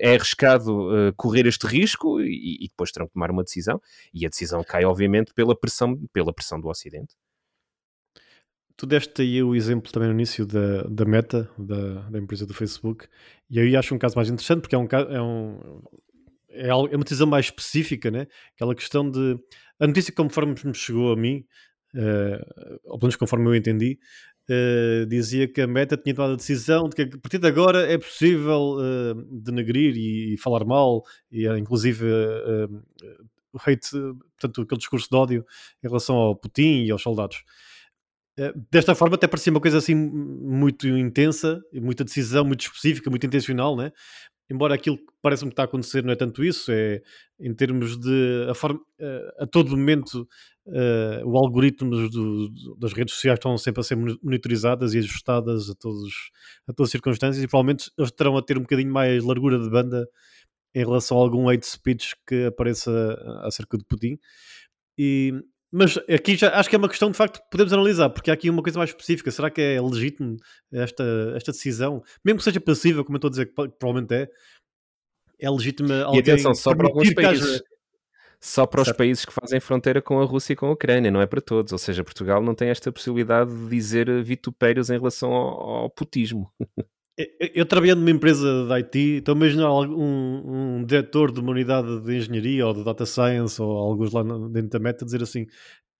é arriscado correr este risco? E, e, depois terão que tomar uma decisão. E a decisão cai, obviamente, pela pressão, pela pressão do Ocidente. Tu deste aí o exemplo também no início da, da Meta, da, da empresa do Facebook, e aí acho um caso mais interessante porque é um, é um é, é uma decisão mais específica, né? Aquela questão de a notícia conforme me chegou a mim, uh, ou pelo menos conforme eu entendi, uh, dizia que a Meta tinha tomado a decisão de que a partir de agora é possível uh, denegrir e, e, falar mal, e inclusive o hate, portanto, aquele discurso de ódio em relação ao Putin e aos soldados. Eh, desta forma até parecia uma coisa assim muito intensa, muita decisão, muito específica, muito intencional, né? Embora aquilo que parece-me que está a acontecer não é tanto isso, é em termos de a, forma, eh, a todo momento uh, o algoritmo do, das redes sociais estão sempre a ser monitorizadas e ajustadas a, todos, a todas as circunstâncias e provavelmente eles terão a ter um bocadinho mais largura de banda em relação a algum hate speech que apareça acerca de Putin. E, mas aqui já acho que é uma questão de facto que podemos analisar, porque há aqui uma coisa mais específica. Será que é legítimo esta, esta decisão? Mesmo que seja passiva, como eu estou a dizer que provavelmente é, é legítima alguém... E atenção, só para alguns países... Só para os certo. países que fazem fronteira com a Rússia e com a Ucrânia, não é para todos. Ou seja, Portugal não tem esta possibilidade de dizer vitupérios em relação ao, ao putismo. Eu trabalhando numa empresa de IT, estou a um, um diretor de uma unidade de engenharia ou de data science ou alguns lá dentro da meta dizer assim: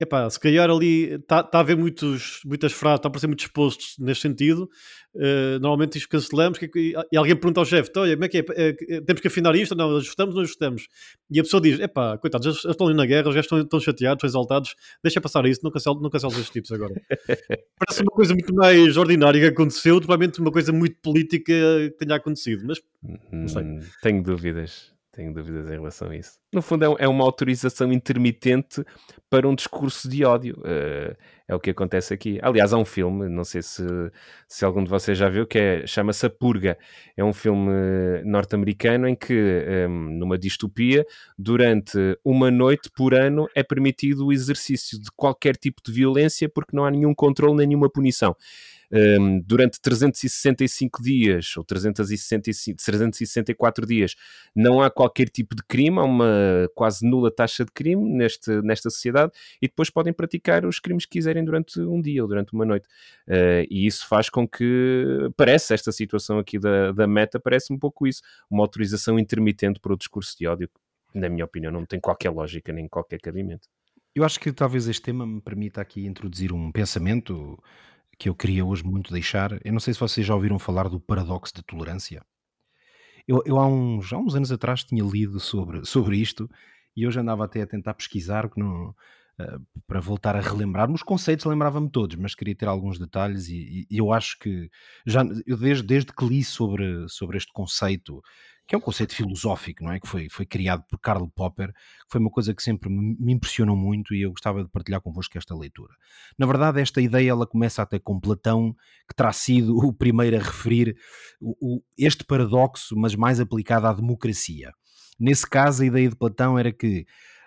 epá, se calhar ali está tá a haver muitos, muitas frases, está a aparecer muitos posts neste sentido. Uh, normalmente isto cancelamos que, e alguém pergunta ao chefe: olha, como é que é? é? Temos que afinar isto? Não, ajustamos, não ajustamos. E a pessoa diz: epá, coitados, já, estão ali na guerra, já estão, estão chateados, estão exaltados, deixa passar isso, não canceles não cancelo estes tipos agora. [laughs] Parece uma coisa muito mais ordinária que aconteceu, provavelmente uma coisa muito política que tenha acontecido, mas não sei. Hum, tenho dúvidas. Tenho dúvidas em relação a isso. No fundo, é, é uma autorização intermitente para um discurso de ódio. Uh, é o que acontece aqui. Aliás, há um filme, não sei se, se algum de vocês já viu, que é, chama-se A Purga. É um filme norte-americano em que, um, ehm, numa distopia, durante uma noite por ano é permitido o exercício de qualquer tipo de violência porque não há nenhum controle nem nenhuma punição um, durante 365 dias ou 365, 364 dias não há qualquer tipo de crime, há uma quase nula taxa de crime neste, nesta sociedade e depois podem praticar os crimes que quiserem durante um dia ou durante uma noite. Uh, e isso faz com que parece esta situação aqui da, da meta, parece um pouco isso, uma autorização intermitente para o discurso de ódio, que, na minha opinião, não tem qualquer lógica nem qualquer cabimento. Eu acho que talvez este tema me permita aqui introduzir um pensamento que eu queria hoje muito deixar. Eu não sei se vocês já ouviram falar do paradoxo da tolerância. Eu, eu há, uns, há uns anos atrás tinha lido sobre, [laughs] sobre isto e hoje andava até a tentar pesquisar, que não, para voltar a relembrar. Os conceitos lembrava-me todos, mas queria ter alguns detalhes e, e, eu acho que já eu desde, desde que li sobre, sobre este conceito que é um conceito filosófico, não é? Que foi, foi criado por Karl Popper, que foi uma coisa que sempre me impressionou muito e eu gostava de partilhar convosco esta leitura. Na verdade, esta ideia ela começa até com Platão, que terá sido [laughs] o primeiro a referir o, o, este paradoxo, mas mais aplicado à democracia. Nesse caso, a ideia de Platão era que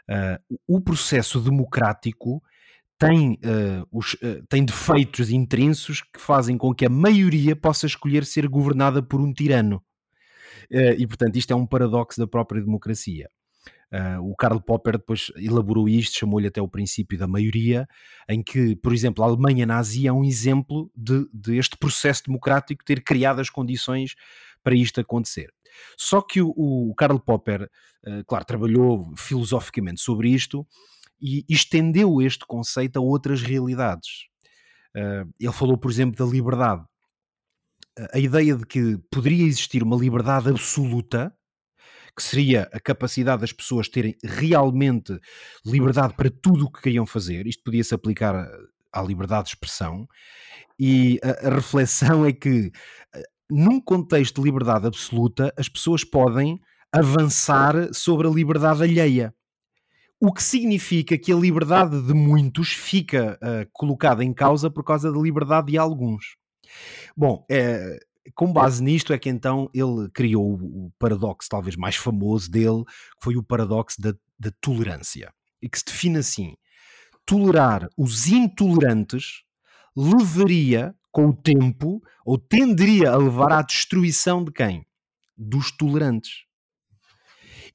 uh, o processo democrático tem, uh, os, uh, tem defeitos intrínseos que fazem com que a maioria possa escolher ser governada por um tirano. Eh, e, portanto, isto é um paradoxo da própria democracia. O Karl Popper depois elaborou isto, chamou-lhe até o princípio da maioria, em que, por exemplo, a Alemanha nazi é um exemplo de, de, processo democrático ter criado as condições para isto acontecer. Só que o, o Karl Popper, uh, claro, trabalhou filosoficamente sobre isto e estendeu este conceito a outras realidades. Uh, ele falou, por exemplo, da liberdade a ideia de que poderia existir uma liberdade absoluta, que seria a capacidade das pessoas terem realmente liberdade para tudo o que queriam fazer, isto podia-se aplicar à liberdade de expressão, e a, a reflexão é que, eh, num contexto de liberdade absoluta, as pessoas podem avançar sobre a liberdade alheia. O que significa que a liberdade de muitos fica uh, colocada em causa por causa da liberdade de alguns. Bom, é, com base nisto é que então ele criou o paradoxo talvez mais famoso dele, que foi o paradoxo da, da tolerância, e que se define assim: tolerar os intolerantes levaria com o tempo, ou tenderia a levar à destruição de quem? Dos tolerantes.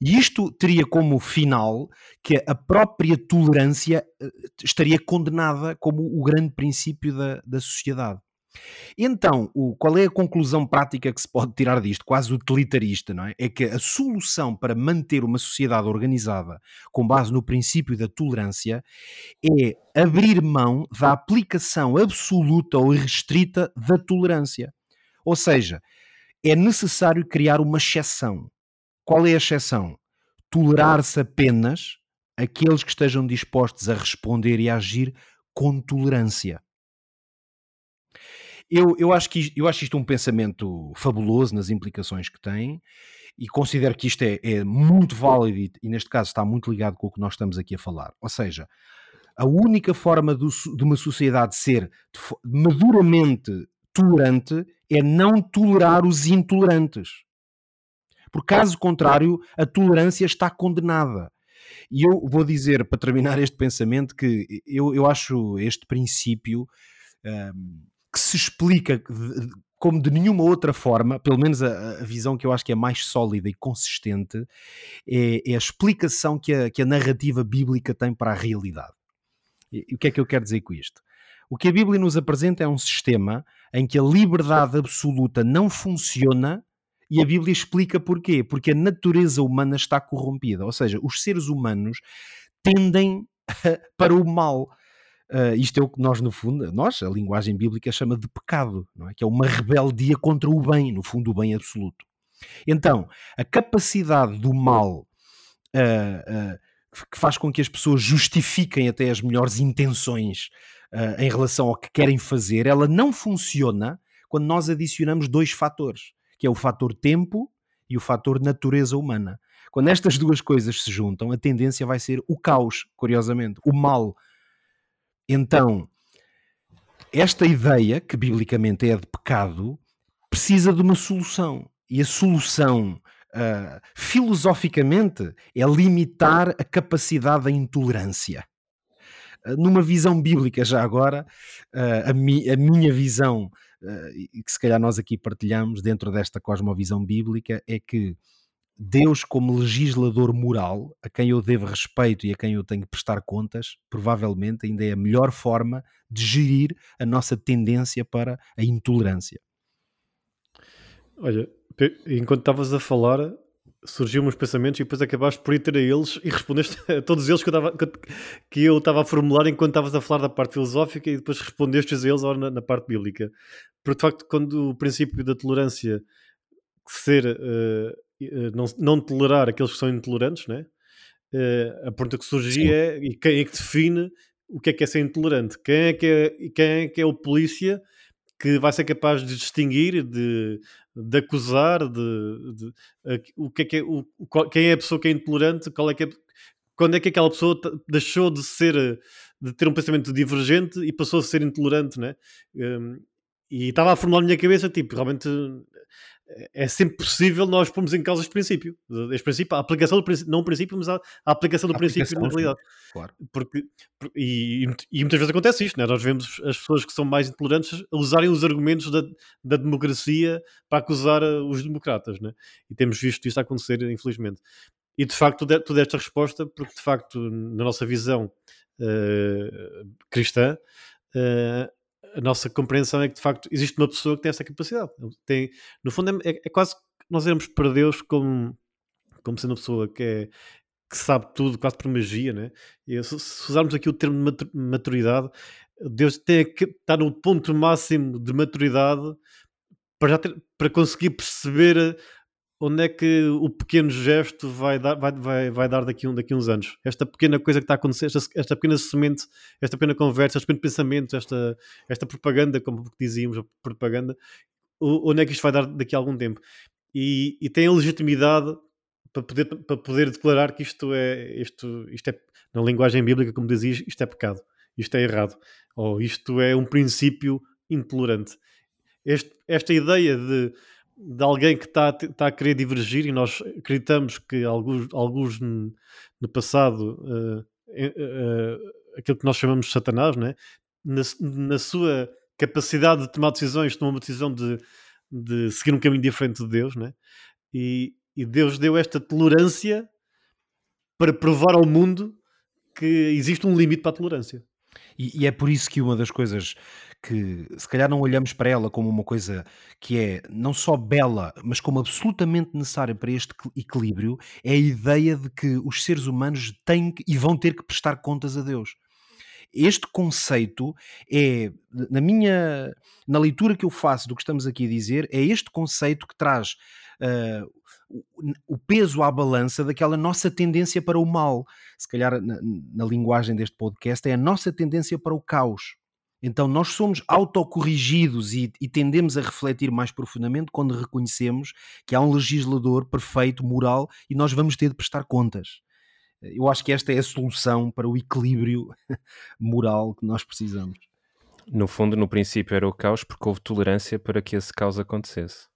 E isto teria como final que a própria tolerância eh, estaria condenada como o grande princípio da, da sociedade. Então, o, qual é a conclusão prática que se pode tirar disto, quase utilitarista, não é? É que a solução para manter uma sociedade organizada com base no princípio da tolerância é abrir mão da aplicação absoluta ou restrita da tolerância. Ou seja, é necessário criar uma exceção. Qual é a exceção? Tolerar-se apenas aqueles que estejam dispostos a responder e a agir com tolerância eu, eu, acho que, eu acho isto um pensamento fabuloso nas implicações que tem e considero que isto é, é muito válido e, e, neste caso está muito ligado com o que nós estamos aqui a falar. Ou seja, a única forma do, de uma sociedade ser maduramente tolerante é não tolerar os intolerantes. Por caso contrário, a tolerância está condenada. E eu vou dizer, para terminar este pensamento, que eu, eu acho este princípio. Um, que se explica como de nenhuma outra forma, pelo menos a, a, visão que eu acho que é mais sólida e consistente, é, é a explicação que a, que a, narrativa bíblica tem para a realidade. E, e o que é que eu quero dizer com isto? O que a Bíblia nos apresenta é um sistema em que a liberdade absoluta não funciona e a Bíblia explica porquê. Porque a natureza humana está corrompida, ou seja, os seres humanos tendem [laughs] para o mal Uh, isto é o que nós, no fundo, nós, a linguagem bíblica chama de pecado, não é? que é uma rebeldia contra o bem, no fundo, o bem absoluto. Então, a capacidade do mal uh, uh, que faz com que as pessoas justifiquem até as melhores intenções em relação ao que querem fazer, ela não funciona quando nós adicionamos dois fatores, que é o fator tempo e o fator natureza humana. Quando estas duas coisas se juntam, a tendência vai ser o caos, curiosamente, o mal então, esta ideia, que biblicamente é de pecado, precisa de uma solução. E a solução, uh, filosoficamente, é limitar a capacidade da intolerância. Uh, numa visão bíblica, já agora, uh, a, mi a, minha visão, que se calhar nós aqui partilhamos dentro desta cosmovisão bíblica, é que Deus, como legislador moral, a quem eu devo respeito e a quem eu tenho que prestar contas, provavelmente ainda é a melhor forma de gerir a nossa tendência para a intolerância. Olha, enquanto estavas a falar, surgiu uns pensamentos e depois acabaste por ir ter a eles e respondeste [laughs] a todos eles que eu estava, que eu estava a formular enquanto estavas a falar da parte filosófica e depois respondeste a eles na, na parte bíblica. Porque de facto, quando o princípio da tolerância ser uh, não, não tolerar aqueles que são intolerantes, né? uh, a pergunta que surgia é e quem é que define o que é que é ser intolerante? Quem é que é, quem é, que é o polícia que vai ser capaz de distinguir, de, de acusar, de, de uh, o que é que é, o, quem é a pessoa que é intolerante, qual é que é, quando é que aquela pessoa deixou de ser de ter um pensamento divergente e passou a ser intolerante, né? Um, e estava a formular na minha cabeça, tipo, realmente é sempre possível nós pormos em causa este princípio. Este princípio, a aplicação do princípio, não o princípio, mas a, a aplicação do a princípio aplicação, na realidade. Claro. Porque, e, e, muitas vezes acontece isto, né? nós vemos as pessoas que são mais intolerantes usarem os argumentos da, da democracia para acusar eh, os democratas, né? e temos visto isto acontecer, infelizmente. E de facto, tu deste a resposta, porque de facto, na nossa visão uh, cristã, uh, a nossa compreensão é que de facto existe uma pessoa que tem essa capacidade. Tem, no fundo, é, é quase nós irmos para Deus como, como sendo uma pessoa que, é, que sabe tudo, quase por magia, né? E se, se usarmos aqui o termo de maturidade, Deus tem que estar no ponto máximo de maturidade para, ter, para conseguir perceber onde é que o pequeno gesto vai dar, vai, vai, vai dar daqui, um, daqui uns anos? Esta pequena coisa que está a acontecer, esta, esta pequena semente, esta pequena conversa, este pequeno pensamento, esta, esta propaganda, como dizíamos, a propaganda, onde é que isto vai dar daqui a algum tempo? E, e tem a legitimidade para poder, para poder declarar que isto é, isto, isto é, na linguagem bíblica, como dizias, isto é pecado, isto é errado, ou isto é um princípio intolerante. Este, esta ideia de de alguém que está, está a querer divergir e nós acreditamos que alguns, alguns no passado uh, uh, aquilo que nós chamamos de Satanás, né? na, na sua capacidade de tomar decisões, tomou uma decisão de, de seguir um caminho diferente de Deus, né? e, e Deus deu esta tolerância para provar ao mundo que existe um limite para a tolerância. E, e, é por isso que uma das coisas que se calhar não olhamos para ela como uma coisa que é não só bela, mas como absolutamente necessária para este equilíbrio, é a ideia de que os seres humanos têm e vão ter que prestar contas a Deus. Este conceito é, na minha, na leitura que eu faço do que estamos aqui a dizer, é este conceito que traz uh, o peso à balança daquela nossa tendência para o mal. Se calhar, na, na linguagem deste podcast, é a nossa tendência para o caos. Então, nós somos autocorrigidos e, e tendemos a refletir mais profundamente quando reconhecemos que há um legislador perfeito, moral, e nós vamos ter de prestar contas. Eu acho que esta é a solução para o equilíbrio [laughs] moral que nós precisamos. No fundo, no princípio era o caos porque houve tolerância para que esse caos acontecesse.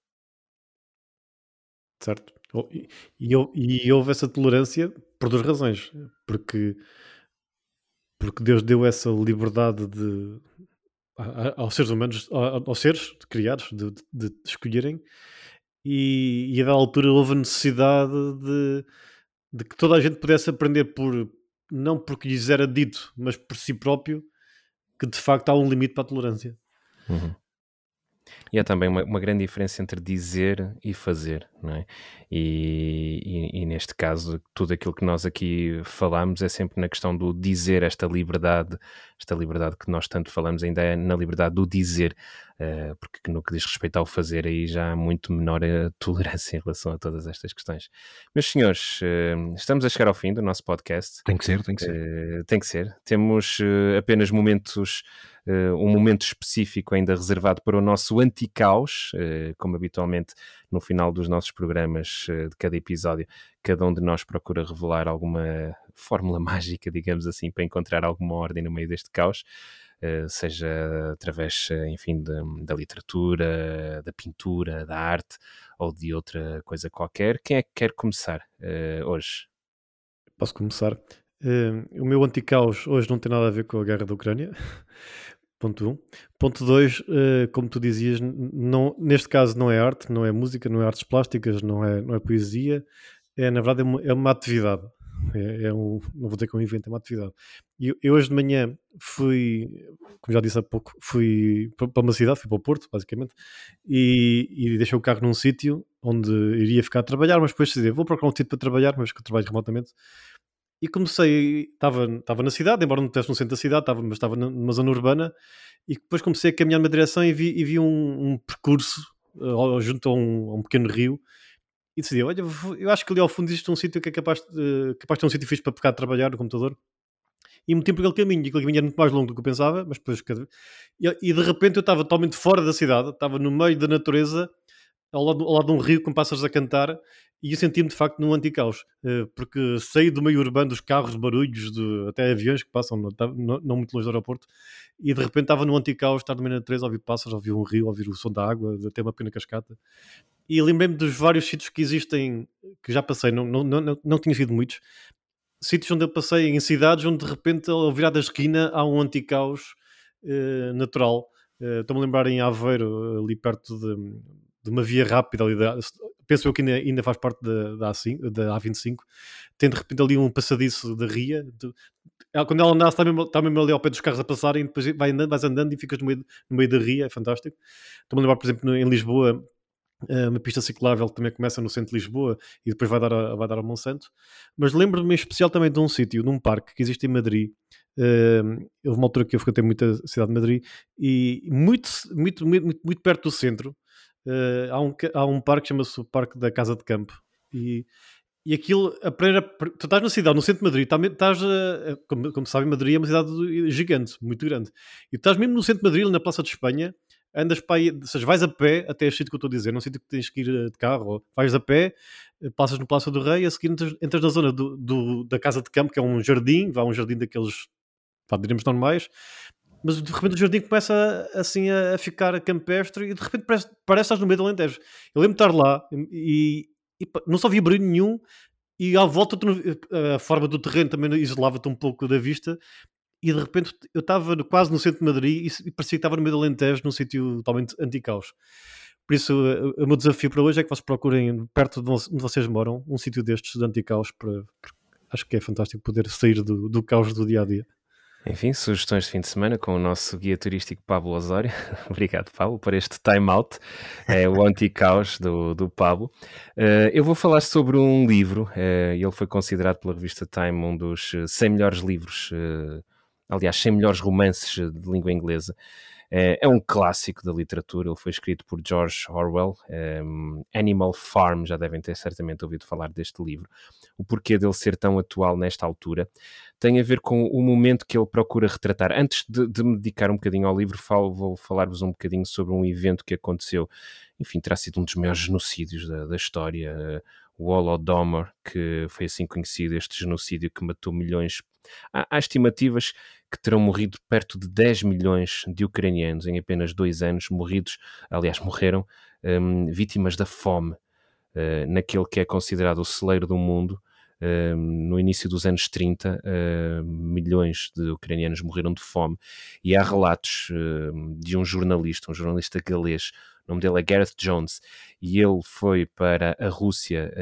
Certo. E, e, e houve essa tolerância por duas razões. Porque porque Deus deu essa liberdade de, aos seres humanos, aos seres criados, de, de, de escolherem, e, e a da altura houve a necessidade de, de que toda a gente pudesse aprender por não porque lhes era dito, mas por si próprio, que de facto há um limite para a tolerância. Uhum. E há também uma, uma, grande diferença entre dizer e fazer, não é? E, e, e, neste caso, tudo aquilo que nós aqui falamos é sempre na questão do dizer, esta liberdade, esta liberdade que nós tanto falamos ainda é na liberdade do dizer, uh, porque no que diz respeito ao fazer aí já há muito menor a [laughs] tolerância em relação a todas estas questões. Meus senhores, uh, estamos a chegar ao fim do nosso podcast. Tem que ser, tem que ser. Uh, tem que ser. Temos apenas momentos uh, um momento específico ainda reservado para o nosso anti-caos, uh, como habitualmente no final dos nossos programas uh, de cada episódio, cada um de nós procura revelar alguma fórmula [laughs] mágica, digamos assim, para encontrar alguma ordem no meio deste caos. Uh, seja através, enfim, de, da literatura, da pintura, da arte ou de outra coisa qualquer. Quem é que quer começar uh, hoje? Posso começar? Uh, o meu anticaos hoje não tem nada a ver com a guerra da Ucrânia. [laughs] Ponto 1. Um. Ponto 2, uh, eh, como tu dizias, não, neste caso não é arte, não é música, não é artes plásticas, não é, não é poesia, é na verdade é uma, é uma atividade. É, é, um, não vou dizer que é um evento, é uma atividade. E eu, eu, hoje de manhã fui, como já disse há pouco, fui para uma cidade, fui para o Porto, basicamente, e, e deixei o carro num sítio onde iria ficar a trabalhar, mas depois decidi, vou procurar um sítio para trabalhar, mas que eu trabalho remotamente, e comecei, estava, estava na cidade, embora não estivesse no centro da cidade, estava, mas estava numa zona urbana, e depois comecei a caminhar numa direção e vi, e vi um, um percurso uh, junto a um, a um, pequeno rio, e decidi, olha, eu acho que ali ao fundo existe um sítio que é capaz de, capaz de ter um sítio fixe para pegar trabalhar no computador. E meti por aquele caminho, e aquele caminho era muito mais longo do que eu pensava, mas depois e, e de repente eu estava totalmente fora da cidade, estava no meio da natureza, ao lado, ao lado de um rio com pássaros a cantar, e eu senti-me de facto num anticaos, eh, porque saí do meio urbano dos carros, barulhos, de, até aviões que passam não, muito longe do aeroporto, e de repente estava num anticaos, estar no meio da natureza, ouvir pássaros, ouvir um rio, ouvir o som da água, até uma pequena cascata. E lembrei-me dos vários sítios que existem, que já passei, não, não, não, não tinha sido muitos, sítios onde eu passei em cidades onde de repente ao virar da esquina há um anticaos uh, natural. Uh, Estou-me a lembrar em Aveiro, ali perto de, de uma via rápida ali da, penso eu que ainda, ainda faz parte da, da, A5, da A25, tem de repente ali um passadiço da ria. De, quando ela nasce, está mesmo, está mesmo ali ao pé dos carros a passarem, depois vai andando, vais andando e ficas no meio, no meio da ria, é fantástico. Estou-me a lembrar, por exemplo, em Lisboa, eh, uma pista ciclável que também começa no centro de Lisboa e depois vai dar, a, vai dar ao Monsanto. Mas lembro-me em especial também de um sítio, num parque que existe em Madrid. Uh, houve uma altura que eu frequentei muito a cidade de Madrid e muito, muito, muito, muito perto do centro uh, há, um, há um parque que chama-se o Parque da Casa de Campo. E, e aquilo, a primeira, tu estás na cidade, no centro de Madrid, estás, como, como sabem, Madrid é uma cidade gigante, muito grande. E estás mesmo no centro de Madrid, na Praça de Espanha, andas para aí, seja, vais a pé até este sítio que eu estou a dizer, não sítio que tens que ir eh, de carro, vais a pé, eh, passas no Palácio do Rei, a seguir entras, entras na zona do, do, da Casa de Campo, que é um jardim, vá um jardim daqueles, vá, diremos normais, mas de repente o jardim começa assim a, ficar campestre e de repente parece, parece que estás no meio do Alentejo. Eu lembro de estar lá e, e não só havia barulho nenhum e à volta a forma do terreno também isolava-te um pouco da vista e de repente eu estava quase no centro de Madrid e, parecia que estava no meio do Alentejo, num sítio totalmente anti-caos. Por isso, o meu desafio para hoje é que vocês procurem, perto de onde vocês moram, um sítio destes de anti-caos. Para, acho que é fantástico poder sair do, do caos do dia a dia. Enfim, sugestões de fim de semana com o nosso guia turístico Pablo Osório. [laughs] Obrigado, Pablo, por este time out, é o anti-caos do, do Pablo. Uh, eu vou falar sobre um livro, uh, ele foi considerado pela revista Time um dos 100 melhores livros uh, aliás, 100 melhores romances de língua inglesa. É um clássico da literatura, ele foi escrito por George Orwell. Um, Animal Farm, já devem ter certamente ouvido falar deste livro. O porquê dele ser tão atual nesta altura tem a ver com o momento que ele procura retratar. Antes de, de me dedicar um bocadinho ao livro, falo, vou falar-vos um bocadinho sobre um evento que aconteceu, enfim, terá sido um dos maiores genocídios da, da história. o Holodomor, que foi assim conhecido, este genocídio que matou milhões. Há, há estimativas que terão morrido perto de 10 milhões de ucranianos em apenas dois anos, morridos, aliás, morreram um, vítimas da fome, uh, naquele que é considerado o celeiro do mundo. No início dos anos 30, uh, milhões de ucranianos morreram de fome, e há relatos de um jornalista, um jornalista galês, o nome dele é Gareth Jones, e ele foi para a Rússia,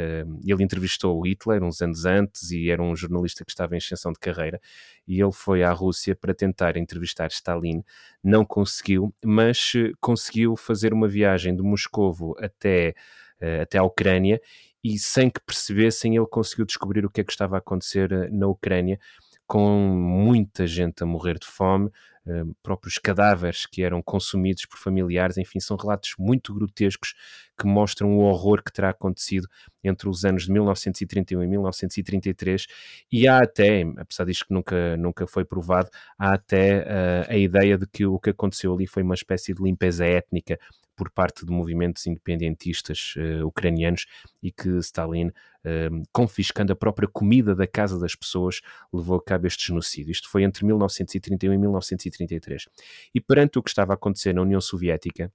ele entrevistou Hitler uns anos antes e era um jornalista que estava em extensão de carreira, e ele foi à Rússia para tentar entrevistar Stalin, não conseguiu, mas eh, conseguiu fazer uma viagem de Moscovo até, uh, até a Ucrânia, e sem que percebessem ele conseguiu descobrir o que é que estava a acontecer eh, na Ucrânia, com muita gente a morrer de fome, uh, próprios cadáveres que eram consumidos por familiares, enfim, são relatos muito grotescos que mostram o horror que terá acontecido entre os anos de 1931 e 1933 e há até, apesar disto que nunca, nunca foi provado, há até uh, a ideia de que o que aconteceu ali foi uma espécie de limpeza étnica por parte de movimentos independentistas uh, ucranianos e que Stalin, uh, confiscando a própria comida da casa das pessoas, levou a cabo este genocídio. Isto foi entre 1931 e 1933. E perante o que estava a acontecer na União Soviética,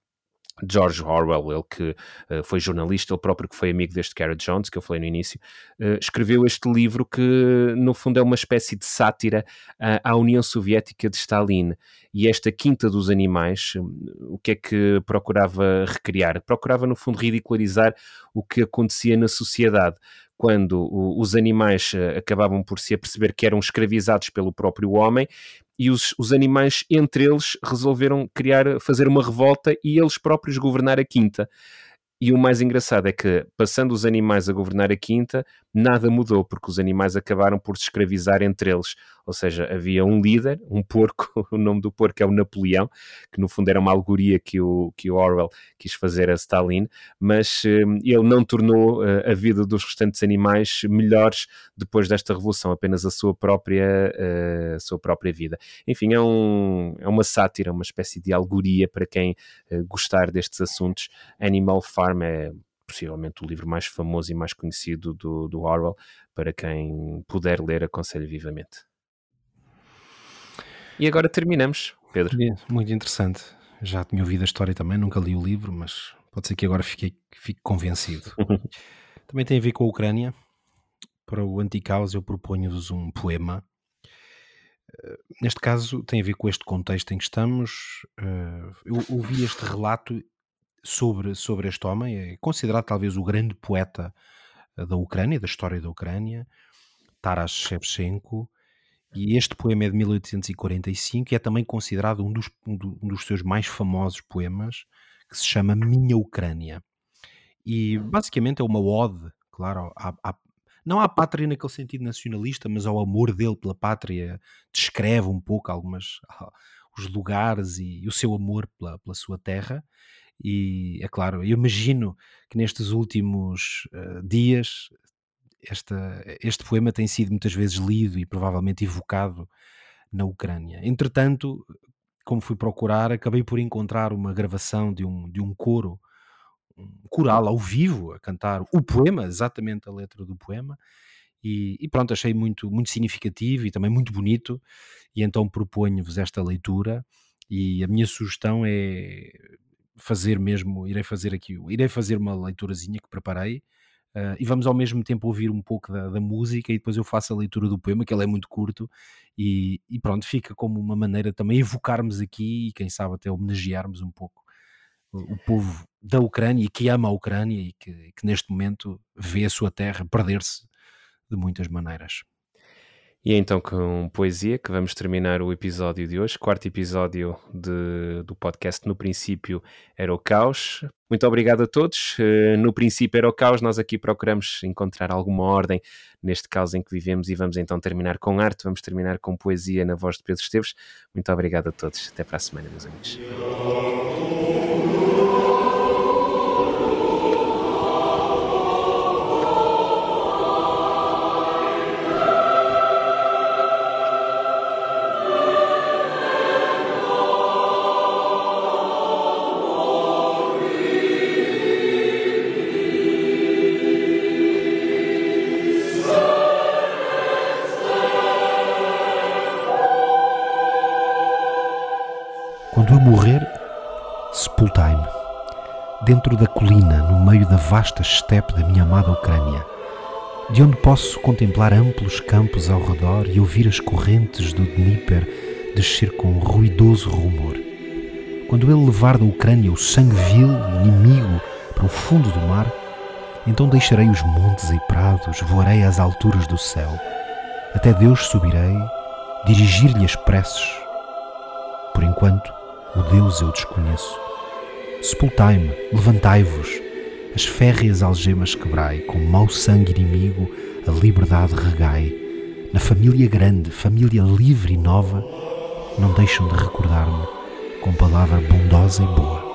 George Orwell, ele que uh, foi jornalista, ele próprio que foi amigo deste Cara Jones, que eu falei no início, uh, escreveu este livro que, no fundo, é uma espécie de sátira uh, à União Soviética de Stalin. E esta Quinta dos Animais, o que é que procurava recriar? Procurava, no fundo, ridicularizar o que acontecia na sociedade quando os animais acabavam por se aperceber que eram escravizados pelo próprio homem e os, os animais, entre eles, resolveram criar, fazer uma revolta e eles próprios governar a quinta. E o mais engraçado é que, passando os animais a governar a quinta, nada mudou, porque os animais acabaram por se escravizar entre eles. Ou seja, havia um líder, um porco, [laughs] o nome do porco é o Napoleão, que no fundo era uma alegoria que o, que o Orwell quis fazer a Stalin, mas uh, ele não tornou uh, a vida dos restantes animais melhores depois desta revolução, apenas a sua própria, uh, a sua própria vida. Enfim, é, um, é uma sátira, uma espécie de alegoria para quem gostar destes assuntos. Animal Farm é possivelmente o livro mais famoso e mais conhecido do, do Orwell. Para quem puder ler, aconselho vivamente. E agora terminamos, Pedro. Muito interessante. Já tinha ouvido a história também, nunca li o livro, mas pode ser que agora fique, fique convencido. [laughs] também tem a ver com a Ucrânia. Para o Anticaos eu proponho-vos um poema. Uh, neste caso tem a ver com este contexto em que estamos. Uh, eu ouvi este relato sobre, sobre este homem, é considerado talvez o grande poeta eh, da Ucrânia, da história da Ucrânia, Taras Shevchenko, e este poema é de 1845 e é também considerado um dos, um dos seus mais famosos poemas, que se chama Minha Ucrânia. E basicamente é uma ode, claro, à, à, não à pátria naquele sentido nacionalista, mas ao amor dele pela pátria. Descreve um pouco algumas [laughs] os lugares e, e o seu amor pela, pela sua terra. E é claro, eu imagino que nestes últimos uh, dias esta, este poema tem sido muitas vezes lido e provavelmente evocado na Ucrânia. Entretanto, como fui procurar, acabei por encontrar uma gravação de um, de um coro, um coral ao vivo, a cantar o poema, exatamente a letra do poema, e, e, pronto, achei muito, muito significativo e também muito bonito, e então proponho-vos esta leitura. E a minha sugestão é fazer mesmo, irei fazer aqui, irei fazer uma leiturazinha que preparei uh, e vamos ao mesmo tempo ouvir um pouco da, da, música e depois eu faço a leitura do poema, que ele é muito curto e, e pronto, fica como uma maneira também evocarmos aqui e quem sabe até homenagearmos um pouco o, o povo da Ucrânia e que ama a Ucrânia e que, que neste momento vê a sua terra perder-se de muitas maneiras. E é então com poesia que vamos terminar o episódio de hoje, quarto episódio de, do podcast No Princípio Era o Caos. Muito obrigado a todos. Uh, no Princípio Era o Caos, nós aqui procuramos encontrar alguma ordem neste caos em que vivemos e vamos então terminar com arte, vamos terminar com poesia na voz de Pedro Esteves. Muito obrigado a todos. Até para a semana, meus amigos. Dentro da colina, no meio da vasta estepe da minha amada Ucrânia, de onde posso contemplar amplos campos ao redor e ouvir as correntes do Dnieper descer com um ruidoso rumor. Quando ele levar da Ucrânia o sangue vil inimigo para o fundo do mar, então deixarei os montes e prados, voarei às alturas do céu. Até Deus subirei, dirigir-lhe as preces. Por enquanto, o Deus eu desconheço. Sepultai-me, levantai-vos, as férreas algemas quebrai, com mau sangue inimigo a liberdade regai. Na família grande, família livre e nova, não deixam de recordar-me com palavra bondosa e boa.